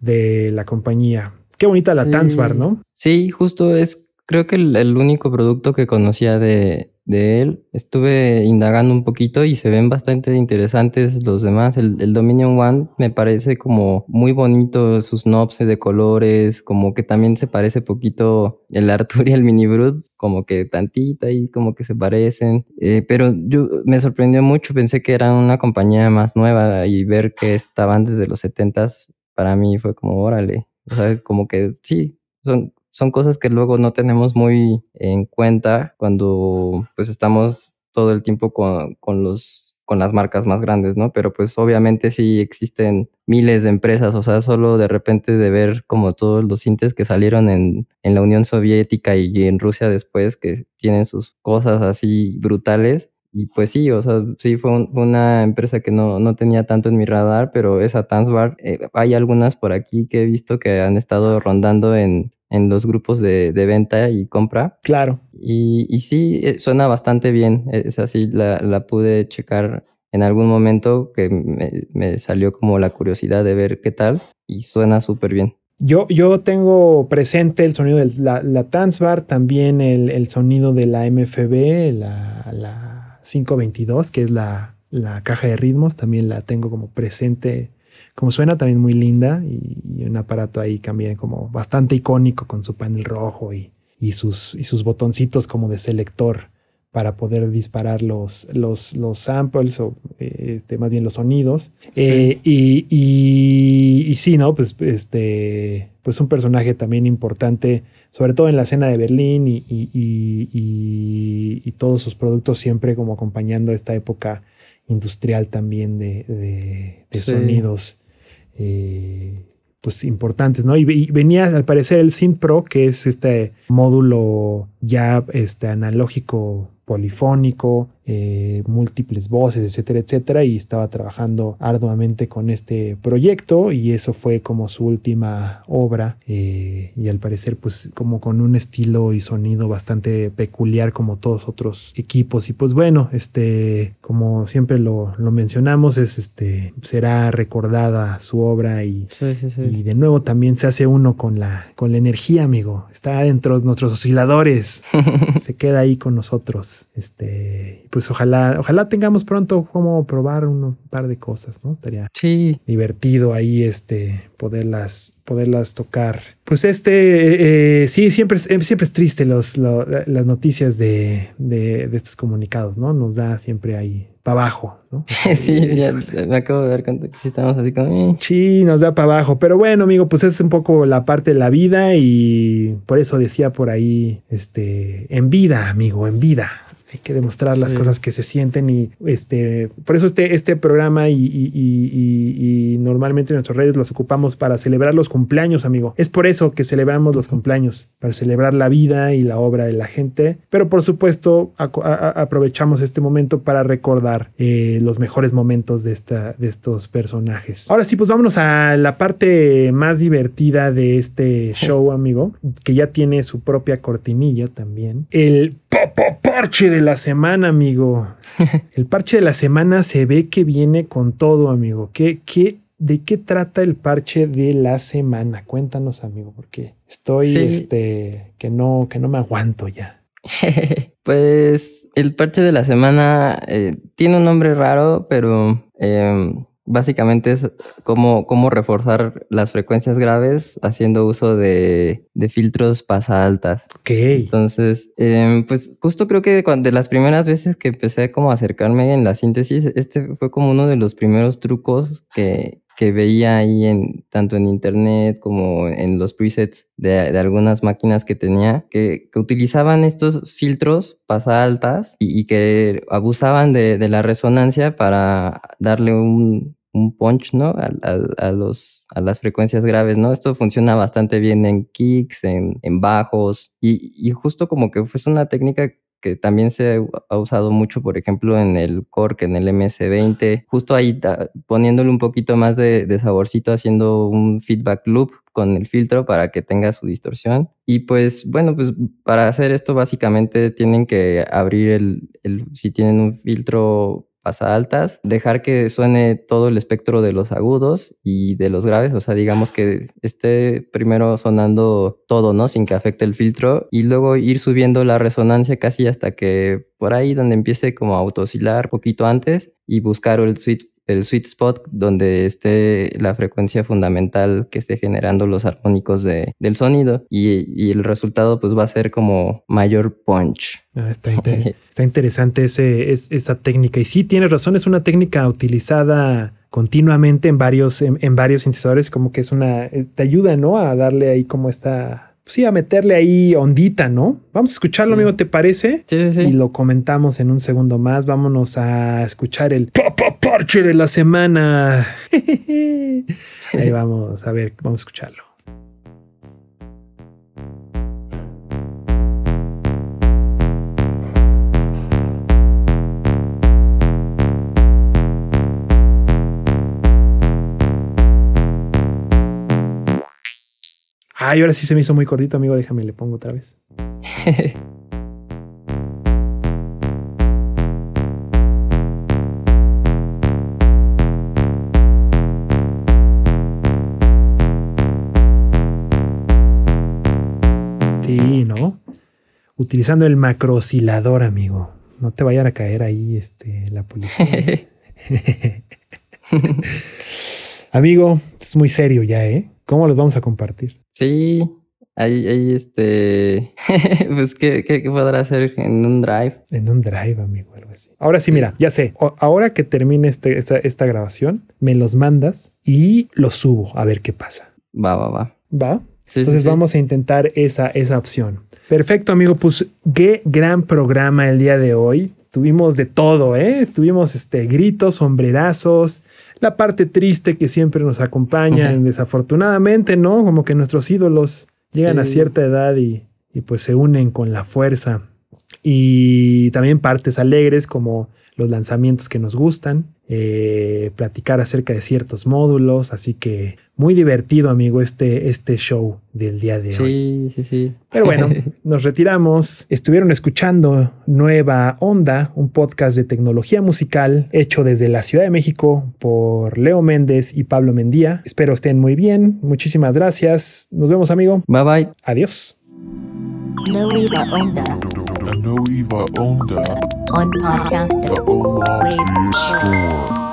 de la compañía. Qué bonita la Sí. Tanzbar, ¿no? Sí, justo es, creo que el, el único producto que conocía de, de él. Estuve indagando un poquito y se ven bastante interesantes los demás. El, Dominion One me parece como muy bonito, sus knobs de colores, como que también se parece poquito el Artur y el Mini Brute, como que tantita y como que se parecen. Eh, pero yo me sorprendió mucho, pensé que era una compañía más nueva y ver que estaban desde los 70s para mí fue como, órale, o sea, como que sí, son, son cosas que luego no tenemos muy en cuenta cuando pues estamos todo el tiempo con, con los con las marcas más grandes, ¿no? Pero pues obviamente sí existen miles de empresas, o sea, solo de repente de ver como todos los sintes que salieron en, en la Unión Soviética y en Rusia después, que tienen sus cosas así brutales, y pues sí, o sea, sí fue, un, fue una empresa que no, no, tenía tanto en mi radar, pero esa Tansbar, eh, hay algunas por aquí que he visto que han estado rondando en, en los grupos de, de, venta y compra. Claro. Y, y sí, eh, suena bastante bien. Es así, la, la pude checar en algún momento que me, me, salió como la curiosidad de ver qué tal y suena súper bien. Yo, yo tengo presente el sonido de la, la Tansbar, también el, el, sonido de la MFB, la, la 522, que es la, la, caja de ritmos, también la tengo como presente, como suena también muy linda y, un aparato ahí también como bastante icónico con su panel rojo y, y, sus, y sus botoncitos como de selector para poder disparar los, los, los samples o este, más bien los sonidos. Sí. Eh, y, y, y, sí, ¿no? Pues, este, pues un personaje también importante, sobre todo en la escena de Berlín y, y todos sus productos siempre como acompañando esta época industrial también de, de, de sí. sonidos. Eh, pues importantes, ¿no? Y, y, venía al parecer el Synth Pro, que es este módulo ya este, analógico polifónico, eh, múltiples voces, etcétera, etcétera, y estaba trabajando arduamente con este proyecto y eso fue como su última obra eh, y al parecer pues como con un estilo y sonido bastante peculiar como todos otros equipos y pues bueno, este, como siempre lo, lo mencionamos, es este, será recordada su obra y, Sí, sí, sí. y de nuevo también se hace uno con la, con la energía, amigo. Está dentro de nuestros osciladores. se queda ahí con nosotros. Este, pues ojalá, ojalá tengamos pronto como probar un par de cosas, ¿no? Estaría Sí, divertido ahí este poderlas poderlas tocar pues este eh, sí siempre es, eh, siempre es triste los, lo- las noticias de, de, de estos comunicados no nos da siempre ahí para abajo no sí, ya me acabo de dar cuenta que sí estamos así como... eh. Sí, nos da para abajo. Pero bueno, amigo, pues es un poco la parte de la vida y por eso decía por ahí, este, en vida, amigo, en vida. Hay que demostrar las cosas que se sienten y este, por eso este, este programa y, y- y- y- normalmente nuestras redes las ocupamos para celebrar los cumpleaños, amigo. Es por eso que celebramos los cumpleaños, para celebrar la vida y la obra de la gente. Pero por supuesto, aco- a- a- aprovechamos este momento para recordar eh, los mejores momentos de, esta, de estos personajes. Ahora sí, pues vámonos a la parte más divertida de este show, amigo, que ya tiene su propia cortinilla también. El parche de la semana, amigo. El parche de la semana se ve que viene con todo, amigo. ¿Qué, qué, ¿De qué trata el parche de la semana? Cuéntanos, amigo, porque estoy, Sí. este, que no, que no me aguanto ya. pues el parche de la semana eh, tiene un nombre raro, pero em, básicamente es cómo, cómo reforzar las frecuencias graves haciendo uso de, de filtros pasa altas. Ok. Entonces, em, pues justo creo que cuando, de las primeras veces que empecé como a acercarme en la síntesis, este fue como uno de los primeros trucos que, que veía ahí en tanto en internet como en los presets de, de algunas máquinas que tenía, que, que utilizaban estos filtros pasa altas y, y que abusaban de, de la resonancia para darle un, un punch, ¿no? A, a- los, a las frecuencias graves, ¿no? Esto funciona bastante bien en kicks, en, en bajos, y, y justo como que fue una técnica que también se ha usado mucho, por ejemplo, en el Cork, en el MS-20, justo ahí poniéndole un poquito más de, saborcito, haciendo un feedback loop con el filtro para que tenga su distorsión. Y pues bueno, pues para hacer esto básicamente tienen que abrir el, el si tienen un filtro altas, dejar que suene todo el espectro de los agudos y de los graves, o sea, digamos que esté primero sonando todo, ¿no? Sin que afecte el filtro y luego ir subiendo la resonancia casi hasta que por ahí donde empiece como a autooscilar poquito antes y buscar el sweet el sweet spot donde esté la frecuencia fundamental que esté generando los armónicos de, del sonido y, y el resultado pues va a ser como mayor punch. Ah, está, inter- está interesante ese, es- esa técnica. Y sí, tienes razón, es una técnica utilizada continuamente en varios, en, en varios sintetizadores, como que es una, te ayuda, ¿no? A darle ahí como esta, pues sí, a meterle ahí ondita, ¿no? Vamos a escucharlo, Sí. amigo, ¿te parece? Sí, sí, Y lo comentamos en un segundo más. Vámonos a escuchar el Papa Parche de la semana. Ahí vamos a ver, vamos a escucharlo. Ay, ahora sí se me hizo muy cortito, amigo. Déjame, le pongo otra vez. Sí, ¿no? Utilizando el macrooscilador, amigo. No te vayan a caer ahí este, la policía. amigo, esto es muy serio ya, ¿eh? ¿Cómo los vamos a compartir? Sí, ahí, ahí este, pues ¿qué, qué, qué podrá hacer en un drive? En un drive, amigo, algo así. Ahora sí, mira, ya sé. O- Ahora que termine este- esta, esta grabación, me los mandas y los subo a ver qué pasa. Va, va, va. ¿Va? Sí, Entonces sí. vamos a intentar esa, esa opción. Perfecto, amigo. Pues qué gran programa el día de hoy. Tuvimos de todo, ¿eh? Tuvimos este, gritos, sombrerazos, la parte triste que siempre nos acompaña, desafortunadamente, ¿no? Como que nuestros ídolos llegan a cierta edad y, y pues se unen con la fuerza y también partes alegres como los lanzamientos que nos gustan, eh, platicar acerca de ciertos módulos, así que muy divertido amigo este, este show del día de hoy. Sí, sí, sí. Pero bueno, nos retiramos. Estuvieron escuchando Nueva Onda, un podcast de tecnología musical hecho desde la Ciudad de México por Leo Méndez y Pablo Mendía. Espero estén muy bien. Muchísimas gracias. Nos vemos, amigo. bye bye. Adiós. Nueva Onda A Nueva Onda on Podcast The Ola Wave. Store.